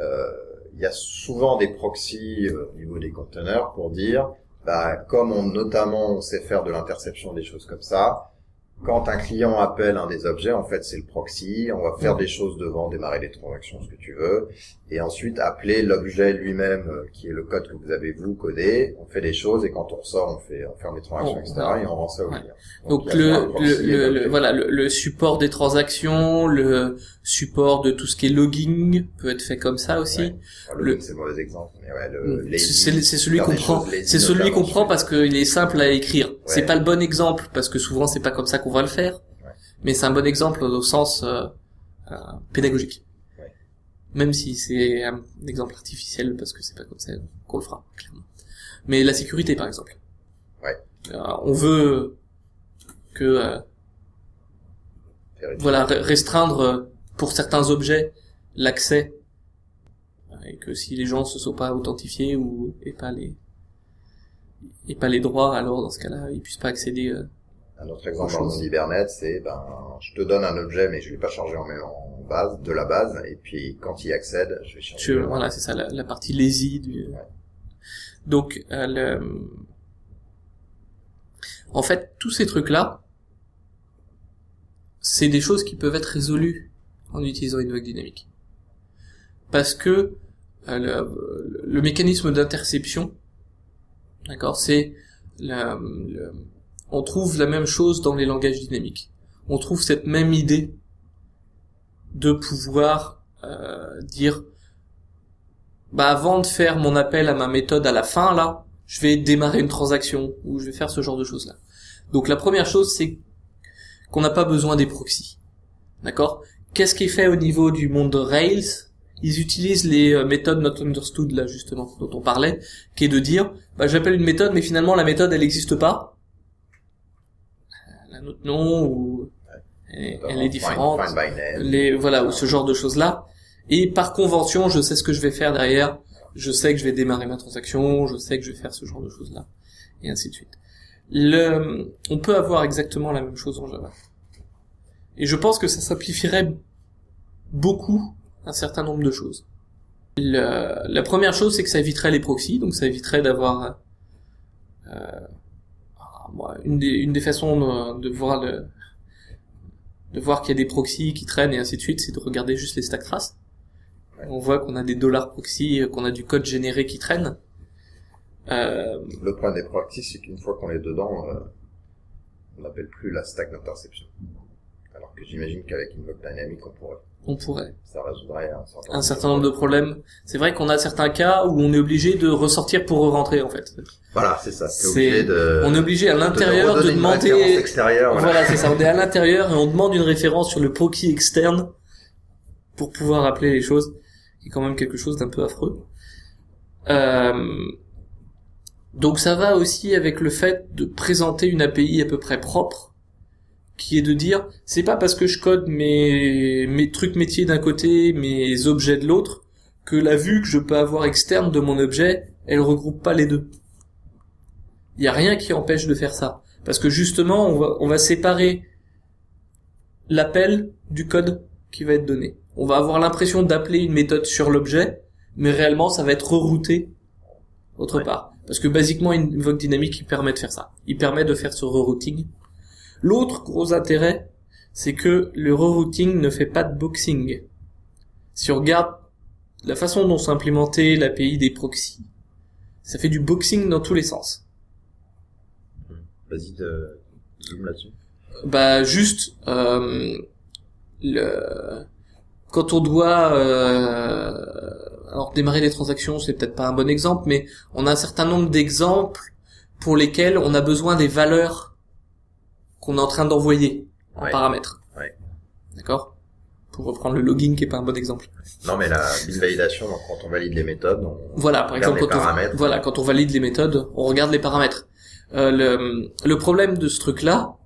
euh, il y a souvent des proxys euh, au niveau des conteneurs pour dire, bah, comme on notamment on sait faire de l'interception des choses comme ça, quand un client appelle un des objets, en fait c'est le proxy, on va faire Mhm. des choses devant, démarrer des transactions, ce que tu veux, et ensuite appeler l'objet lui-même, euh, qui est le code que vous avez vous codé, on fait des choses, et quand on ressort, on fait, on ferme les transactions, On- etc., et on rend ça au Ouais. client. Donc le, proxy le, le- le- voilà le, le support des transactions, le support de tout ce qui est logging peut être fait comme ça aussi. Ouais. Le, Le- c'est un mauvais exemple, mais ouais, le Mm. C'est celui qu'on prend. C'est celui qu'on prend parce qu'il est simple à écrire. C'est pas le bon exemple parce que souvent c'est pas comme ça qu'on va le faire. Ouais. Mais c'est un bon exemple au sens euh, euh, pédagogique. Ouais. Même si c'est un exemple artificiel parce que c'est pas comme ça qu'on le fera clairement. Mais la sécurité par exemple. Ouais. Euh, on veut que euh, voilà re- restreindre euh, pour certains objets l'accès et que si les gens se sont pas authentifiés ou et pas les et pas les droits alors dans ce cas-là ils puissent pas accéder euh, Un autre exemple dans le monde c'est ben je te donne un objet mais je l'ai pas chargé en, en base de la base et puis quand il accède, je vais charger. tu- voilà c'est ça la, la partie lazy du Ouais. donc euh, le... en fait tous ces trucs là c'est des choses qui peuvent être résolues en utilisant une vague dynamique parce que euh, le, le mécanisme d'interception d'accord c'est on trouve la même chose dans les langages dynamiques on trouve cette même idée de pouvoir euh, dire bah avant de faire mon appel à ma méthode à la fin là, je vais démarrer une transaction ou je vais faire ce genre de choses là. Donc la première chose c'est qu'on n'a pas besoin des proxys. D'accord? Qu'est-ce qui est fait au niveau du monde de Rails? Ils utilisent les euh, méthodes not understood là justement dont on parlait, qui est de dire bah j'appelle une méthode mais finalement la méthode elle n'existe pas. Elle a un autre nom ou elle, elle est différente. les voilà ou ce genre de choses là et par convention je sais ce que je vais faire derrière. Je sais que je vais démarrer ma transaction. Je sais que je vais faire ce genre de choses là et ainsi de suite. Le on peut avoir exactement la même chose en Java. Et je pense que ça simplifierait beaucoup un certain nombre de choses Le- la première chose c'est que ça éviterait les proxys donc ça éviterait d'avoir euh, moi, une des une des façons de, voir le de voir qu'il y a des proxys qui traînent et ainsi de suite, c'est de regarder juste les stack traces. On voit qu'on a des dollars proxy, euh, qu'on a du code généré qui traîne. Euh, L'autre point des proxys, c'est qu'une fois qu'on est dedans, euh, on n'appelle plus la stack d'interception. Alors que j'imagine qu'avec log dynamique, on pourrait. On pourrait. Ça résoudrait un certain, Un certain nombre de problèmes. C'est vrai qu'on a certains cas où on est obligé de ressortir pour rentrer en fait. Voilà, c'est ça. C'est- obligé de. On est obligé à l'intérieur de redonner une demander. extérieure, voilà. Voilà, c'est ça. On est à l'intérieur et on demande une référence sur le proxy externe pour pouvoir appeler les choses, qui est quand même quelque chose d'un peu affreux. Euh, donc ça va aussi avec le fait de présenter une API à peu près propre, qui est de dire, c'est pas parce que je code mes, mes trucs métiers d'un côté, mes objets de l'autre, que la vue que je peux avoir externe de mon objet, elle regroupe pas les deux. Il y a rien qui empêche de faire ça. Parce que justement, on va, on va séparer l'appel du code qui va être donné. On va avoir l'impression d'appeler une méthode sur l'objet, mais réellement, ça va être rerouté autre Ouais. part. Parce que basiquement, une invoke dynamique, il permet de faire ça. Il permet de faire ce rerouting. L'autre gros intérêt, c'est que le rerouting ne fait pas de boxing. Si on regarde la façon dont sont implémentées l'API des proxys, ça fait du boxing dans tous les sens. Vas-y, de... zoom là-dessus. Bah juste euh, le quand on doit euh, alors démarrer les transactions, c'est peut-être pas un bon exemple, mais on a un certain nombre d'exemples pour lesquels on a besoin des valeurs qu'on est en train d'envoyer en Ouais. paramètres. Ouais. D'accord? Pour reprendre le logging qui est pas un bon exemple. Non, mais la validation, donc quand on valide les méthodes, on... Voilà, par regarde exemple, les quand on, paramètres. voilà, quand on valide les méthodes, on regarde les paramètres. Euh, le, le problème de ce truc-là,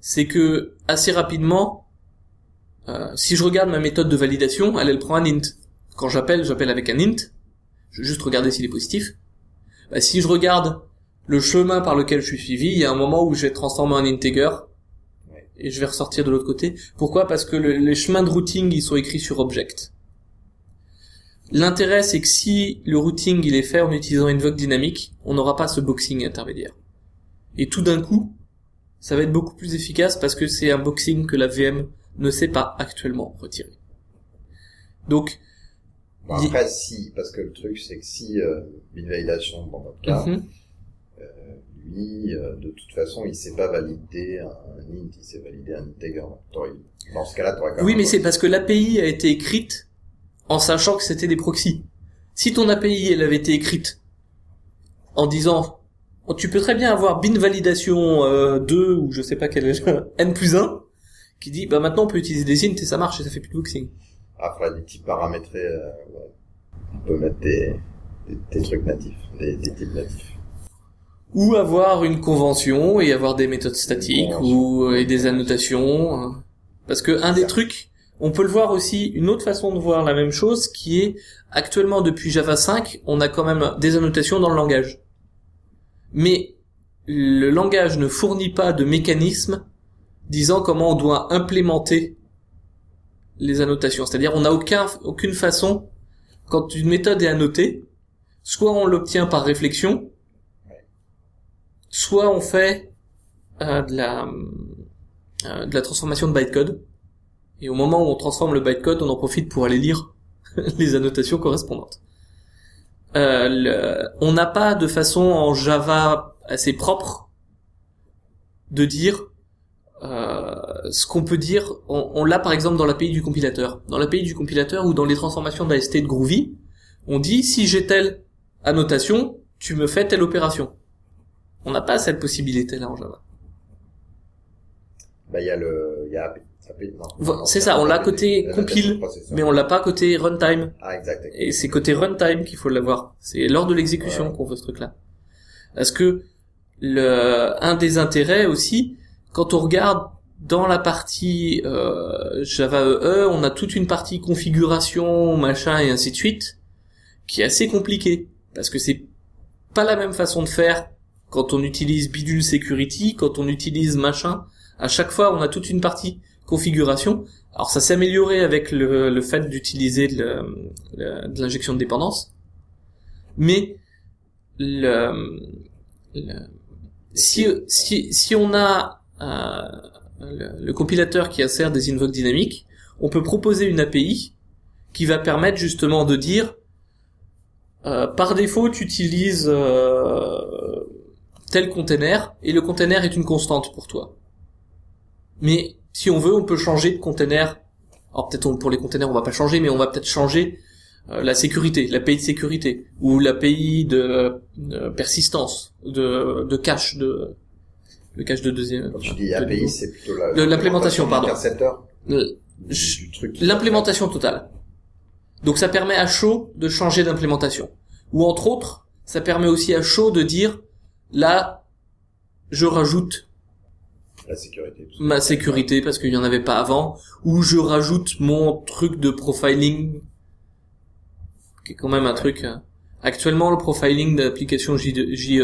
c'est que assez rapidement, euh, si je regarde ma méthode de validation, elle, elle prend un int. Quand j'appelle, j'appelle avec un int. Je vais juste regarder s'il est positif. Bah, si je regarde le chemin par lequel je suis suivi, il y a un moment où je vais transformer en integer et je vais ressortir de l'autre côté. Pourquoi? Parce que le- les chemins de routing, ils sont écrits sur object. L'intérêt, c'est que si le routing il est fait en utilisant une invoke dynamique, on n'aura pas ce boxing intermédiaire. Et tout d'un coup, ça va être beaucoup plus efficace parce que c'est un boxing que la VM ne sait pas actuellement retirer. Donc, Bon, après, si, parce que le truc, c'est que si euh, bin validation, dans notre cas, mhm, lui, euh, de toute façon, il sait pas valider un, int, il sait valider un integer. Dans ce cas-là, quand même. oui, mais c'est parce que l'API a été écrite en sachant que c'était des proxys. Si ton API elle avait été écrite en disant oh, tu peux très bien avoir bin validation euh, 2 ou je sais pas quel est n plus 1 qui dit bah maintenant on peut utiliser des ints et ça marche et ça fait plus de boxing. Faudra des types paramétrés, euh. On peut mettre des, des, des trucs natifs, des, des types natifs. Ou avoir une convention et avoir des méthodes statiques ou euh, et des annotations. hein. Parce que un des trucs, on peut le voir aussi, une autre façon de voir la même chose, qui est actuellement depuis Java 5, on a quand même des annotations dans le langage. Mais le langage ne fournit pas de mécanisme disant comment on doit implémenter les annotations. C'est-à-dire, on n'a aucun, aucune façon, quand une méthode est annotée, soit on l'obtient par réflexion, soit on fait euh, de la euh, de la transformation de bytecode. Et au moment où on transforme le bytecode on en profite pour aller lire les annotations correspondantes. Euh, on n'a pas de façon en Java assez propre de dire ce qu'on peut dire. On, on l'a par exemple dans l'API du compilateur. Dans l'API du compilateur ou dans les transformations d'AST de Groovy on dit si j'ai telle annotation tu me fais telle opération on n'a pas cette possibilité-là en Java. Bah, il y a le, il y a c'est ça, on l'a côté compile. Mais on l'a pas côté runtime. Ah, exact. exact. Et c'est côté runtime qu'il faut l'avoir. C'est lors de l'exécution Ouais. qu'on veut ce truc-là. Parce que le, un des intérêts aussi, quand on regarde dans la partie euh, Java EE, on a toute une partie configuration, machin et ainsi de suite, qui est assez compliquée. Parce que c'est pas la même façon de faire quand on utilise bidule security, quand on utilise machin. À chaque fois, on a toute une partie configuration. Alors ça s'est amélioré avec le, le fait d'utiliser de l'injection de dépendance. Mais le, le- si, si, si on a euh, le, compilateur qui insère des invokes dynamiques, on peut proposer une API qui va permettre justement de dire euh, par défaut tu utilises euh, tel container et le container est une constante pour toi. Mais si on veut, on peut changer de container. Alors peut-être pour les containers on va pas changer, mais on va peut-être changer euh, la sécurité, l'API de sécurité ou l'API de, de persistance, de, de cache, de le cache de deuxième. Quand tu dis API, c'est plutôt la, De l'implémentation, pardon. L'implémentation totale. Donc ça permet à chaud de changer d'implémentation. Ou entre autres, ça permet aussi à chaud de dire là, je rajoute La sécurité. ma sécurité parce qu'il y en avait pas avant, ou je rajoute mon truc de profiling, qui est quand même un truc. euh, Actuellement, le profiling d'application J- JEE,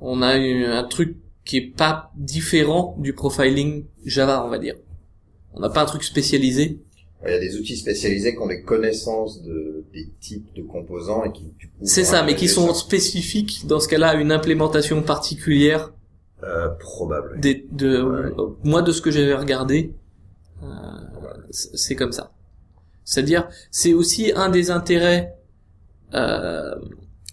on a un truc qui est pas différent du profiling Java, on va dire. On n'a pas un truc spécialisé. Il y a des outils spécialisés qui ont des connaissances de, des types de composants et qui, du coup, C'est ça, mais qui sont ça. spécifiques dans ce cas-là à une implémentation particulière Euh, probable. des, de Ouais. euh, moi de ce que j'avais regardé euh, c'est comme ça c'est-à-dire c'est aussi un des intérêts euh,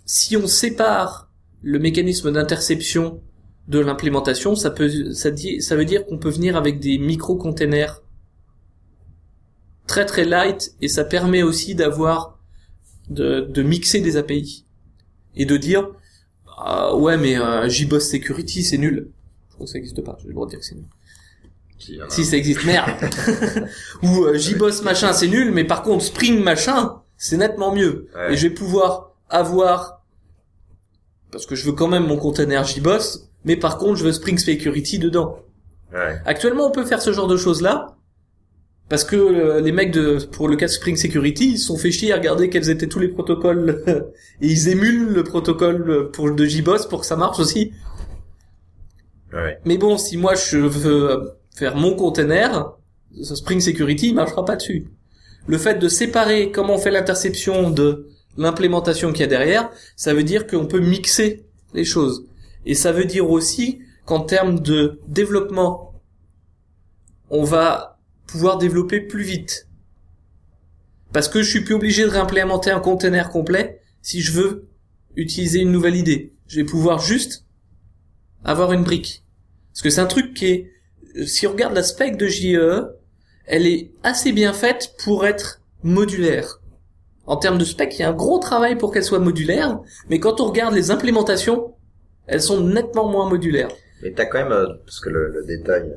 si on sépare le mécanisme d'interception de l'implémentation, ça peut, ça dit, ça veut dire qu'on peut venir avec des micro-containers très très light et ça permet aussi d'avoir de, de mixer des API et de dire ah, ouais mais euh, JBoss Security c'est nul. Je crois que ça existe pas? J'ai le droit de dire que c'est nul. Si, a Si ça existe, merde. Ou euh, JBoss machin c'est nul, mais par contre Spring machin c'est nettement mieux. Ouais. Et je vais pouvoir avoir parce que je veux quand même mon container JBoss, mais par contre je veux Spring Security dedans. Ouais. Actuellement, on peut faire ce genre de choses-là parce que euh, les mecs de pour le cas de Spring Security, ils se sont fait chier à regarder quels étaient tous les protocoles et ils émulent le protocole pour de JBoss pour que ça marche aussi. Ouais. Mais bon, si moi je veux faire mon container, Spring Security il marchera pas dessus. Le fait de séparer comment on fait l'interception de l'implémentation qu'il y a derrière, ça veut dire qu'on peut mixer les choses. Et ça veut dire aussi qu'en termes de développement, on va pouvoir développer plus vite. Parce que je suis plus obligé de réimplémenter un container complet si je veux utiliser une nouvelle idée. Je vais pouvoir juste avoir une brique. Parce que c'est un truc qui est, si on regarde la spec de JEE, elle est assez bien faite pour être modulaire. En termes de spec, il y a un gros travail pour qu'elle soit modulaire, mais quand on regarde les implémentations, elles sont nettement moins modulaires. Mais t'as quand même, euh, parce que le détail,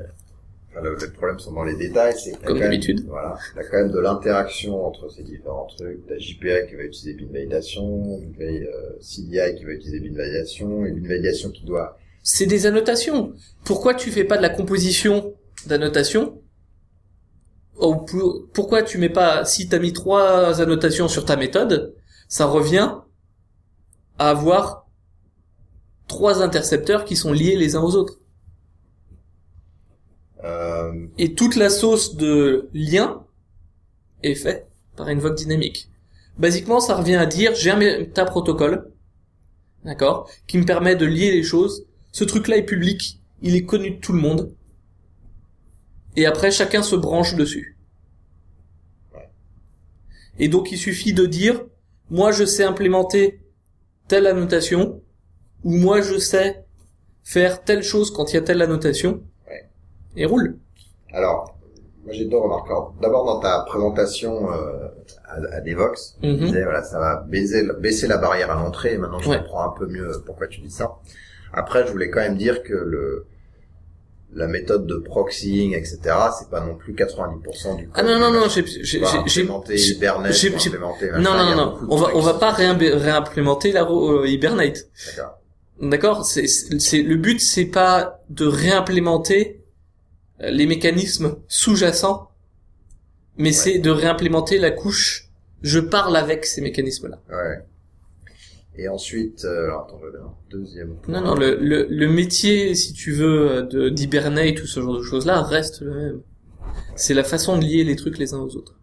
le, le problème sont dans les détails, c'est Comme d'habitude. Voilà, t'as quand même de l'interaction entre ces différents trucs. T'as JPA qui va utiliser bin validation, euh, CDI qui va utiliser bin validation, et bin validation qui doit. C'est des annotations. Pourquoi tu fais pas de la composition d'annotations Ou pour- Pourquoi tu mets pas, si t'as mis trois annotations sur ta méthode, ça revient à avoir trois intercepteurs qui sont liés les uns aux autres. Euh, Et toute la sauce de lien est faite par invoke dynamique. Basiquement, ça revient à dire j'ai un métaprotocole, d'accord, qui me permet de lier les choses. Ce truc-là est public, il est connu de tout le monde. Et après, chacun se branche dessus. Et donc, il suffit de dire, moi, je sais implémenter telle annotation, ou moi, je sais faire telle chose quand il y a telle annotation. Et roule. alors, moi j'ai deux remarques. D'abord dans ta présentation euh, à, à Devox, tu Mhm. disais voilà, ça va baisser, baisser la barrière à l'entrée. Et maintenant, je Ouais. comprends un peu mieux pourquoi tu dis ça. Après, je voulais quand même dire que le la méthode de proxying, etc., c'est pas non plus 90% du code. Ah non non non, j'ai j'ai j'ai Hibernate, j'ai- non non non on va on va pas réimplémenter la euh, Hibernate. D'accord. D'accord, c'est c'est le but c'est pas de réimplémenter les mécanismes sous-jacents, mais c'est de réimplémenter la couche je parle avec ces mécanismes là. Ouais. Et ensuite, euh, alors attends, j'avais un deuxième point. Non non, le le le métier si tu veux de d'Hibernate ou ce genre de choses là reste le même. C'est la façon de lier les trucs les uns aux autres.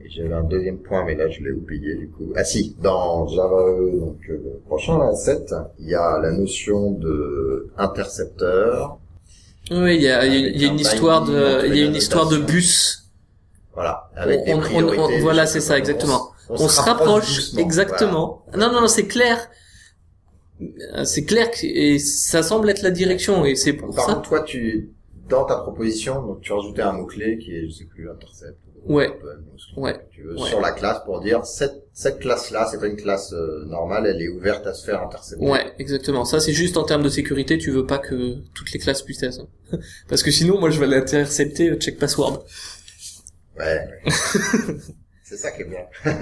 Et j'avais un deuxième point, mais là je l'ai oublié du coup. Ah si, dans Java E, donc euh, le prochain là, 7, il y a la notion de intercepteur. Oui, il y a, y a- une histoire de, il y a une histoire de bus. Voilà, avec On- des on- on- voilà, c'est ça, exactement. On, On, se rapproche, doucement, exactement. Non, non, non, c'est clair. Euh, C'est clair que, et ça semble être la direction, et c'est pour Par ça. contre, toi, tu, dans ta proposition, donc tu rajoutais un mot-clé qui est, je sais plus, intercept. Ou Ouais. open, ou Ouais. tu veux, Ouais. sur la classe pour dire cette, cette classe-là, c'est pas une classe euh, normale, elle est ouverte à se faire intercepter. Ouais, exactement. Ça, c'est juste en termes de sécurité, tu veux pas que toutes les classes puissent ça. Parce que sinon, moi, je vais l'intercepter, check password. Ouais. c'est ça qui est bien.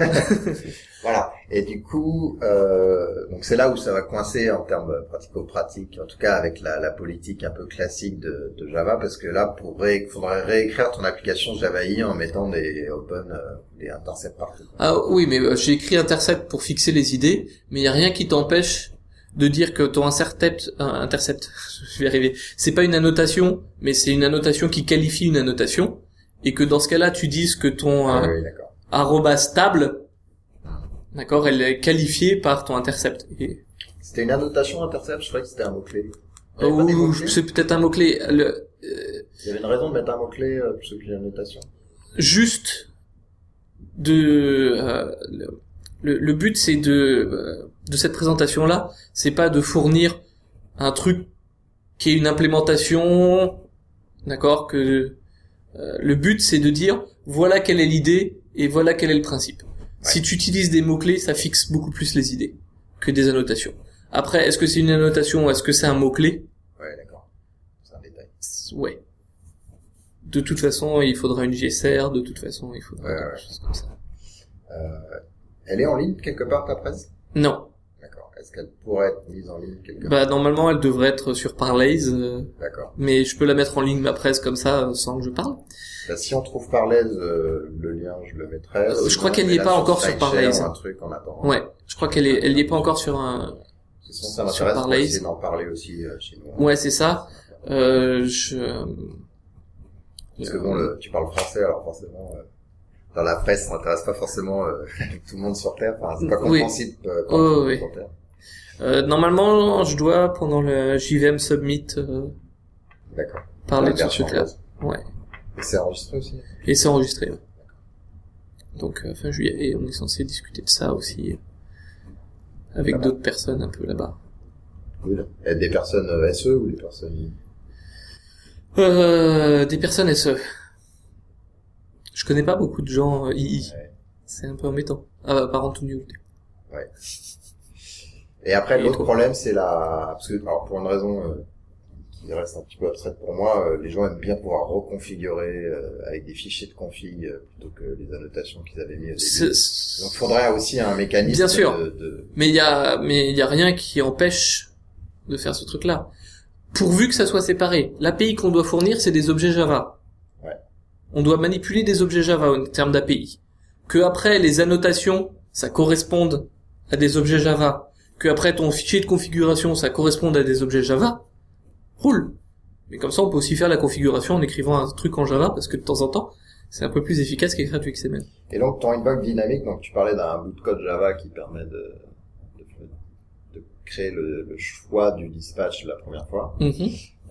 voilà. Et du coup, euh, donc c'est là où ça va coincer en termes pratico-pratiques, en tout cas avec la, la politique un peu classique de, de Java, parce que là, pour ré, faudrait réécrire ton application Java I en mettant des open, euh, des intercepts partout. Ah oui, mais euh, j'ai écrit intercept pour fixer les idées, mais il y a rien qui t'empêche de dire que ton intercept, euh, intercept, je vais y arriver, c'est pas une annotation, mais c'est une annotation qui qualifie une annotation, et que dans ce cas-là, tu dises que ton Ah euh, oui, d'accord. Arroba stable, d'accord, elle est qualifiée par ton intercept. Et, C'était une annotation intercept, je croyais que c'était un mot-clé. Oh, c'est peut-être un mot-clé. Le, euh, Il y avait une raison de mettre un mot-clé euh, plutôt qu'une annotation. juste de euh, le, but c'est de euh, de cette présentation là c'est pas de fournir un truc qui est une implémentation, d'accord, que euh, le but c'est de dire voilà quelle est l'idée et voilà quel est le principe. Si tu utilises des mots-clés, ça fixe beaucoup plus les idées que des annotations. Après, est-ce que c'est une annotation ou est-ce que c'est un mot-clé? Ouais, d'accord. C'est un détail. Ouais. De toute façon, il faudra une GSR, de toute façon, il faudra Ouais, quelque ouais. chose comme ça. Euh, elle est en ligne quelque part ta presse? Non. Est-ce qu'elle pourrait être mise en ligne quelque part Bah, normalement, elle devrait être sur Parlaise, euh, D'accord. mais je peux la mettre en ligne, ma presse, comme ça, euh, sans que je parle. Bah, si on trouve Parlaise, euh, le lien, je le mettrai. Euh, je crois qu'elle n'y est pas encore sur Parlaise. ou un truc en attendant. Ouais. Je crois qu'elle est, elle y est pas encore sur un, Sinon, ça m'intéresse d'en parler aussi euh, chez nous. ouais, c'est ça. Euh, je, Parce que bon, le- tu parles français, alors forcément, euh, dans la presse, ça n'intéresse pas forcément euh, tout le monde sur Terre. Enfin, c'est pas Oui. compréhensible euh, quand Oh, oui. sur Terre. Euh, normalement, je dois, pendant le JVM Submit, euh, D'accord. parler de ce truc-là. Ouais. Et c'est enregistré aussi? Et c'est enregistré, ouais. Donc, euh, fin juillet, et on est censé discuter de ça aussi, euh, avec Là-bas. d'autres personnes un peu là-bas. Oui. Et des personnes SE ou des personnes... Euh, des personnes SE. Je connais pas beaucoup de gens euh, II. Ouais. C'est un peu embêtant. Ah, bah, par Antonio. Et après, l'autre problème, c'est la... Parce que, alors, pour une raison euh, qui reste un petit peu abstraite pour moi, euh, les gens aiment bien pouvoir reconfigurer euh, avec des fichiers de config plutôt que les annotations qu'ils avaient mis au début. Donc, il faudrait aussi un mécanisme Bien sûr. de... de- Mais il y a, mais il y a rien qui empêche de faire ce truc-là. Pourvu que ça soit séparé. L'API qu'on doit fournir, c'est des objets Java. Ouais. On doit manipuler des objets Java en termes d'API. Que après, les annotations, ça corresponde à des objets Java. Que après, ton fichier de configuration, ça corresponde à des objets Java. Roule. Mais comme ça, on peut aussi faire la configuration en écrivant un truc en Java, parce que de temps en temps, c'est un peu plus efficace qu'écrire du XML. Et donc, ton inbox dynamique, donc tu parlais d'un bout de code Java qui permet de, de, de créer le, le choix du dispatch la première fois. Mhm.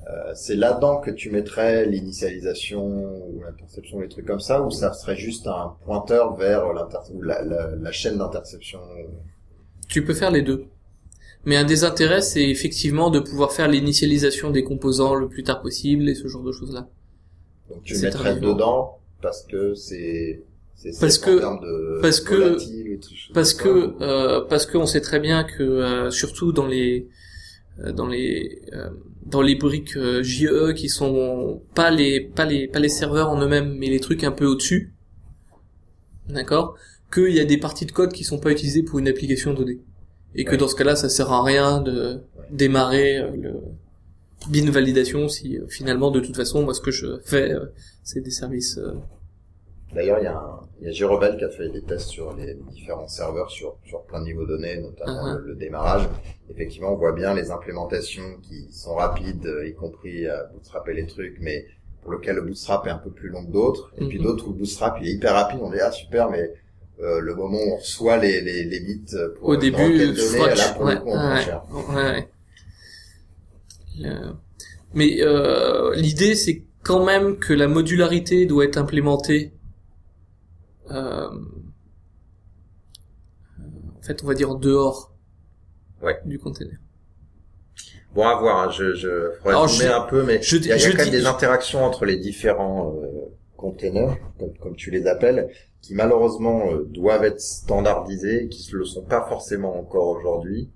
Euh, c'est là-dedans que tu mettrais l'initialisation ou l'interception, les trucs comme ça, ou ça serait juste un pointeur vers l'inter- ou la, la, la chaîne d'interception? Tu peux faire les deux. Mais un des intérêts, c'est effectivement de pouvoir faire l'initialisation des composants le plus tard possible et ce genre de choses-là. Donc tu mettrais dedans parce que c'est c'est Parce que- en termes de parce que-. Parce que euh, parce qu'on sait très bien que euh, surtout dans les euh, dans les euh, dans les briques euh, JE qui sont pas les pas les pas les serveurs en eux-mêmes mais les trucs un peu au-dessus, d'accord, qu'il y a des parties de code qui sont pas utilisées pour une application donnée et que Ouais. dans ce cas-là ça sert à rien de démarrer euh, le bin validation si euh, finalement de toute façon moi ce que je fais euh, c'est des services D'ailleurs, il y a un, il y a qui a fait des tests sur les différents serveurs sur, sur plein de niveaux donnés, notamment Uh-huh. le, le démarrage. Effectivement, on voit bien les implémentations qui sont rapides, y compris à bootstrapper les trucs, mais pour lequel le bootstrap est un peu plus long que d'autres. Et puis Mhm. d'autres où le bootstrap il est hyper rapide, on dit ah super, mais euh, le moment où on reçoit les, les, les bits pour au début ouais, ouais. Le- mais euh, l'idée c'est quand même que la modularité doit être implémentée euh, en fait on va dire en dehors Ouais. du container Bon, à voir, hein, je, je faudrait Alors, je- un peu, mais je il y a, il y a je quand même des interactions entre les différents euh, containers, comme, comme tu les appelles, qui malheureusement euh, doivent être standardisés, qui ne le sont pas forcément encore aujourd'hui,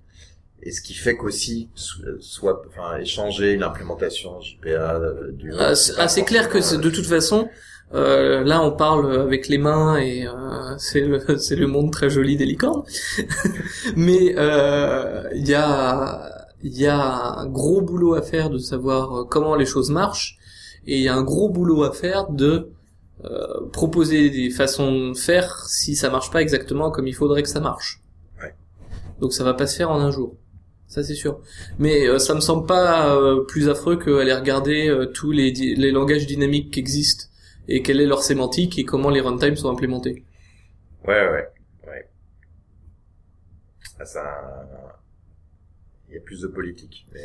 et ce qui fait qu'aussi euh, soit, enfin, échanger une implémentation JPA euh, du Ah, c'est ah, clair que c'est- de toute façon, euh, là on parle avec les mains et euh, c'est le c'est le monde très joli des licornes. Mais euh, il y a il y a un gros boulot à faire de savoir comment les choses marchent et il y a un gros boulot à faire de euh, proposer des façons de faire si ça marche pas exactement comme il faudrait que ça marche. Ouais. Donc ça va pas se faire en un jour. Ça c'est sûr. Mais euh, ça me semble pas euh, plus affreux qu'aller regarder euh, tous les, les langages dynamiques qui existent et quelle est leur sémantique et comment les runtimes sont implémentés. Ouais, ouais, ouais. Ah, ça, il y a plus de politique. Mais...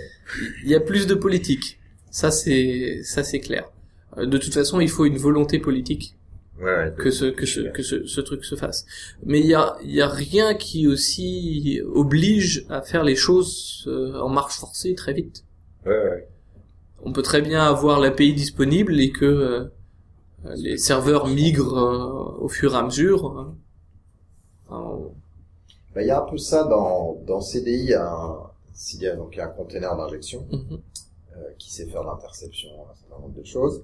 Il y a plus de politique. Ça c'est ça c'est clair. Euh, De toute façon, il faut une volonté politique Ouais, ouais. que ce que ce que ce, ce truc se fasse. Mais il y a il y a rien qui aussi oblige à faire les choses euh, en marche forcée très vite. Ouais, ouais. on peut très bien avoir l'API disponible et que euh, les serveurs migrent euh, au fur et à mesure. hein. Enfin, Bah, il y a un peu ça dans, dans CDI, un, s'il y a donc il y a un container d'injection mhm. Qui sait faire l'interception, un certain nombre de choses,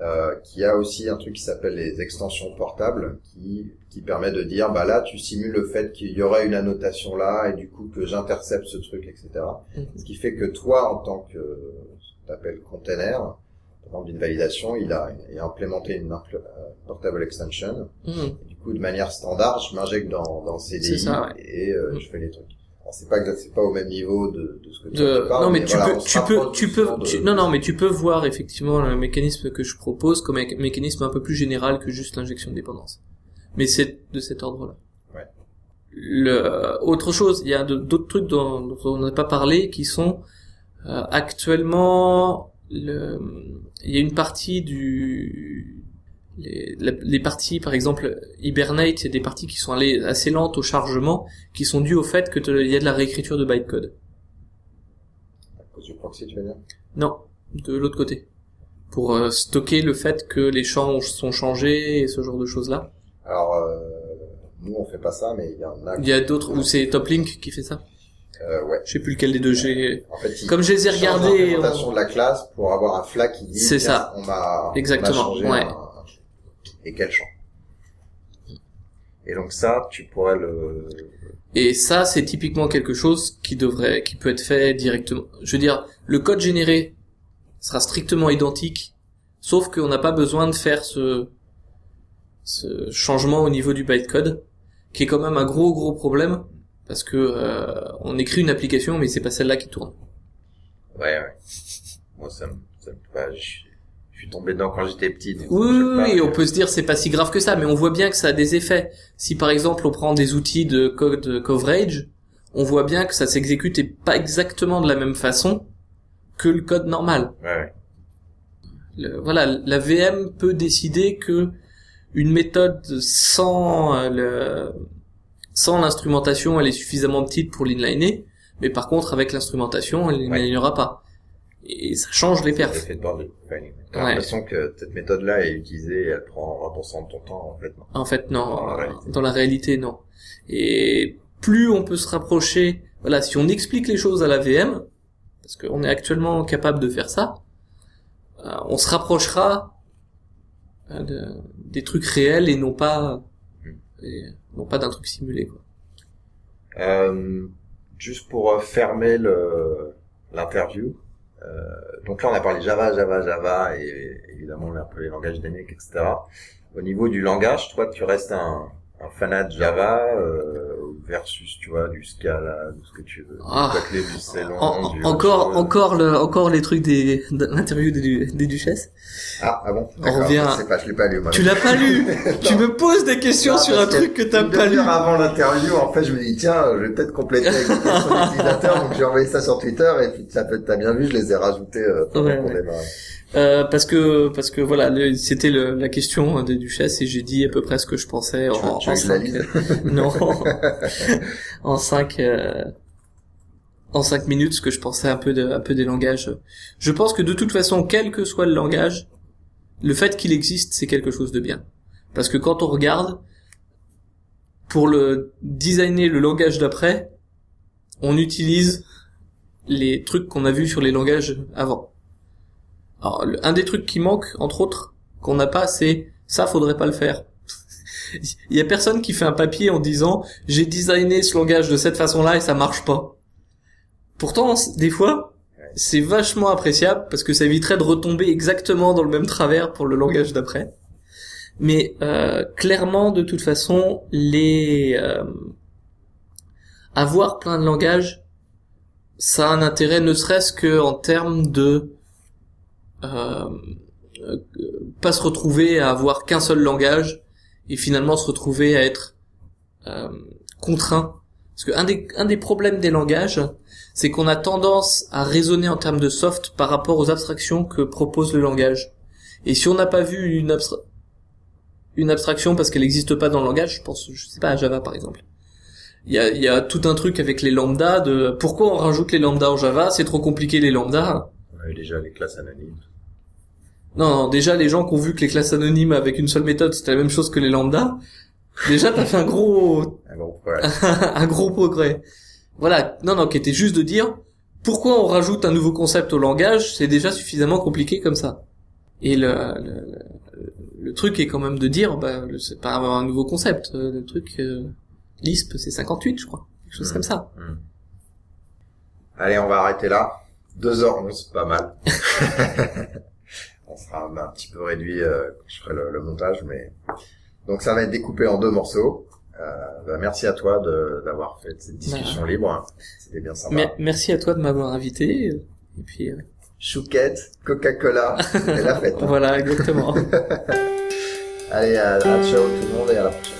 euh, qui a aussi un truc qui s'appelle les extensions portables, qui, qui permet de dire, bah là, tu simules le fait qu'il y aurait une annotation là, et du coup que j'intercepte ce truc, etc. Mhm. Ce qui fait que toi, en tant que, ce qu'on appelle container, dans une validation, il a, il a implémenté une euh, portable extension, Mhm. et du coup, de manière standard, je m'injecte dans, dans CDI C'est ça, ouais. et euh, Mm. je fais les trucs. C'est pas c'est pas au même niveau de, de ce que tu, de tu parles, non mais tu voilà, peux tu peux tu peux tu- non non mais tu peux voir effectivement le mécanisme que je propose comme un mécanisme un peu plus général que juste l'injection de dépendance mais c'est de cet ordre là Ouais. le autre chose il y a d'autres trucs dont, dont on n'a pas parlé qui sont euh, actuellement le il y a une partie du les, parties, par exemple, Hibernate, il y a des parties qui sont allées assez lentes au chargement, qui sont dues au fait que te- il y a de la réécriture de bytecode. À cause du proxy, tu veux dire Non, de l'autre côté. Pour euh, stocker le fait que les champs sont changés et ce genre de choses-là. Alors, euh, nous, on fait pas ça, mais il y en a. Il y a d'autres où c'est Toplink qui fait ça? Euh, ouais. Je sais plus lequel des deux j'ai. En fait, Comme je les ai regardés, on- de la classe pour avoir un flag qui dit. C'est ça. On Exactement, On a changé ouais. un- un- et quel champ. Et donc ça, tu pourrais le. Et ça, c'est typiquement quelque chose qui devrait, qui peut être fait directement. Je veux dire, le code généré sera strictement identique, sauf qu'on n'a pas besoin de faire ce, ce changement au niveau du bytecode, qui est quand même un gros gros problème, parce que euh, on écrit une application, mais c'est pas celle-là qui tourne. Ouais, ouais. Moi, ça me, ça me, bah, suis- tombé dedans quand j'étais petit. donc Oui, oui, oui, on peut se dire c'est pas si grave que ça, mais on voit bien que ça a des effets. Si par exemple on prend des outils de code coverage, on voit bien que ça s'exécute et pas exactement de la même façon que le code normal. Ouais, ouais. Le- voilà, la VM peut décider que une méthode sans euh, le, sans l'instrumentation, elle est suffisamment petite pour l'inliner, mais par contre avec l'instrumentation, elle n'inlinera pas. Et ça change les perfs. l'effet de bord Ouais. l'impression que cette méthode-là est utilisée elle prend 20% de ton temps, en fait. non. En fait, non. Dans la réalité. Dans la réalité, non. Et plus on peut se rapprocher, voilà, si on explique les choses à la VM, parce qu'on est actuellement capable de faire ça, euh, on se rapprochera euh, de- des trucs réels et non pas, Hmm. et non pas d'un truc simulé. Quoi. Euh, juste pour euh, fermer l'interview. Euh, donc là, on a parlé Java, Java, Java, et évidemment, on a les langages d'ENIAC, etc. Au niveau du langage, toi, tu restes un, un fanat de Java euh, versus, tu vois, du Scala, de ce que tu veux, Ah. du En- du... encore, encore le, encore les trucs des, de l'interview des, des duchesses. Ah, ah bon On revient- Je sais pas, je l'ai pas lu. moi. Tu l'as pas lu Tu me poses des questions Non, sur un truc que t'as pas lu. avant l'interview, en fait, je me dis, tiens, je vais peut-être compléter avec des questions d'utilisateurs, donc j'ai envoyé ça sur Twitter, et puis ça peut, t'as bien vu, je les ai rajoutés, euh, pendant Ouais, ouais. Euh, parce que parce que voilà, c'était la question des duchesses et j'ai dit à peu près ce que je pensais Tu en, tu en cinq, non, en cinq euh, en cinq minutes ce que je pensais un peu de un peu des langages. Je pense que de toute façon, quel que soit le langage, le fait qu'il existe, c'est quelque chose de bien. Parce que quand on regarde pour le designer le langage d'après, on utilise les trucs qu'on a vus sur les langages avant. Alors, un des trucs qui manque, entre autres, qu'on n'a pas, c'est ça, faudrait pas le faire. Il y a personne qui fait un papier en disant j'ai designé ce langage de cette façon-là et ça marche pas. Pourtant, des fois, c'est vachement appréciable parce que ça éviterait de retomber exactement dans le même travers pour le langage d'après. Mais euh, clairement, de toute façon, les euh, avoir plein de langages, ça a un intérêt, ne serait-ce que en termes de pas se retrouver à avoir qu'un seul langage et finalement se retrouver à être euh, contraint. Parce que un des, un des problèmes des langages, c'est qu'on a tendance à raisonner en termes de soft par rapport aux abstractions que propose le langage. Et si on n'a pas vu une, abstra- une abstraction parce qu'elle n'existe pas dans le langage, je pense, je sais pas, à Java par exemple. Il y a, y a tout un truc avec les lambdas de pourquoi on rajoute les lambdas en Java, c'est trop compliqué les lambdas. On a eu déjà les classes anonymes. Non, non, déjà les gens qui ont vu que les classes anonymes avec une seule méthode c'était la même chose que les lambda, déjà t'as fait un gros, Un gros problème. un gros progrès. Voilà, non, non, qui était juste de dire pourquoi on rajoute un nouveau concept au langage, c'est déjà suffisamment compliqué comme ça. Et le, le, le- truc est quand même de dire, bah, c'est pas un nouveau concept, euh, le truc euh, Lisp c'est 58 je crois, quelque chose Mm. comme ça. Hmm. Allez, on va arrêter là. 2h11, pas mal. on sera un, un petit peu réduit euh, quand je ferai le, le montage, mais donc ça va être découpé en deux morceaux. Euh, bah, merci à toi de d'avoir fait cette discussion libre. hein. C'était bien sympa. Mer- merci à toi de m'avoir invité. Et puis euh, Chouquette, Coca-Cola, et la fête. hein. voilà, exactement. Allez, à, à ciao tout le monde et à la prochaine.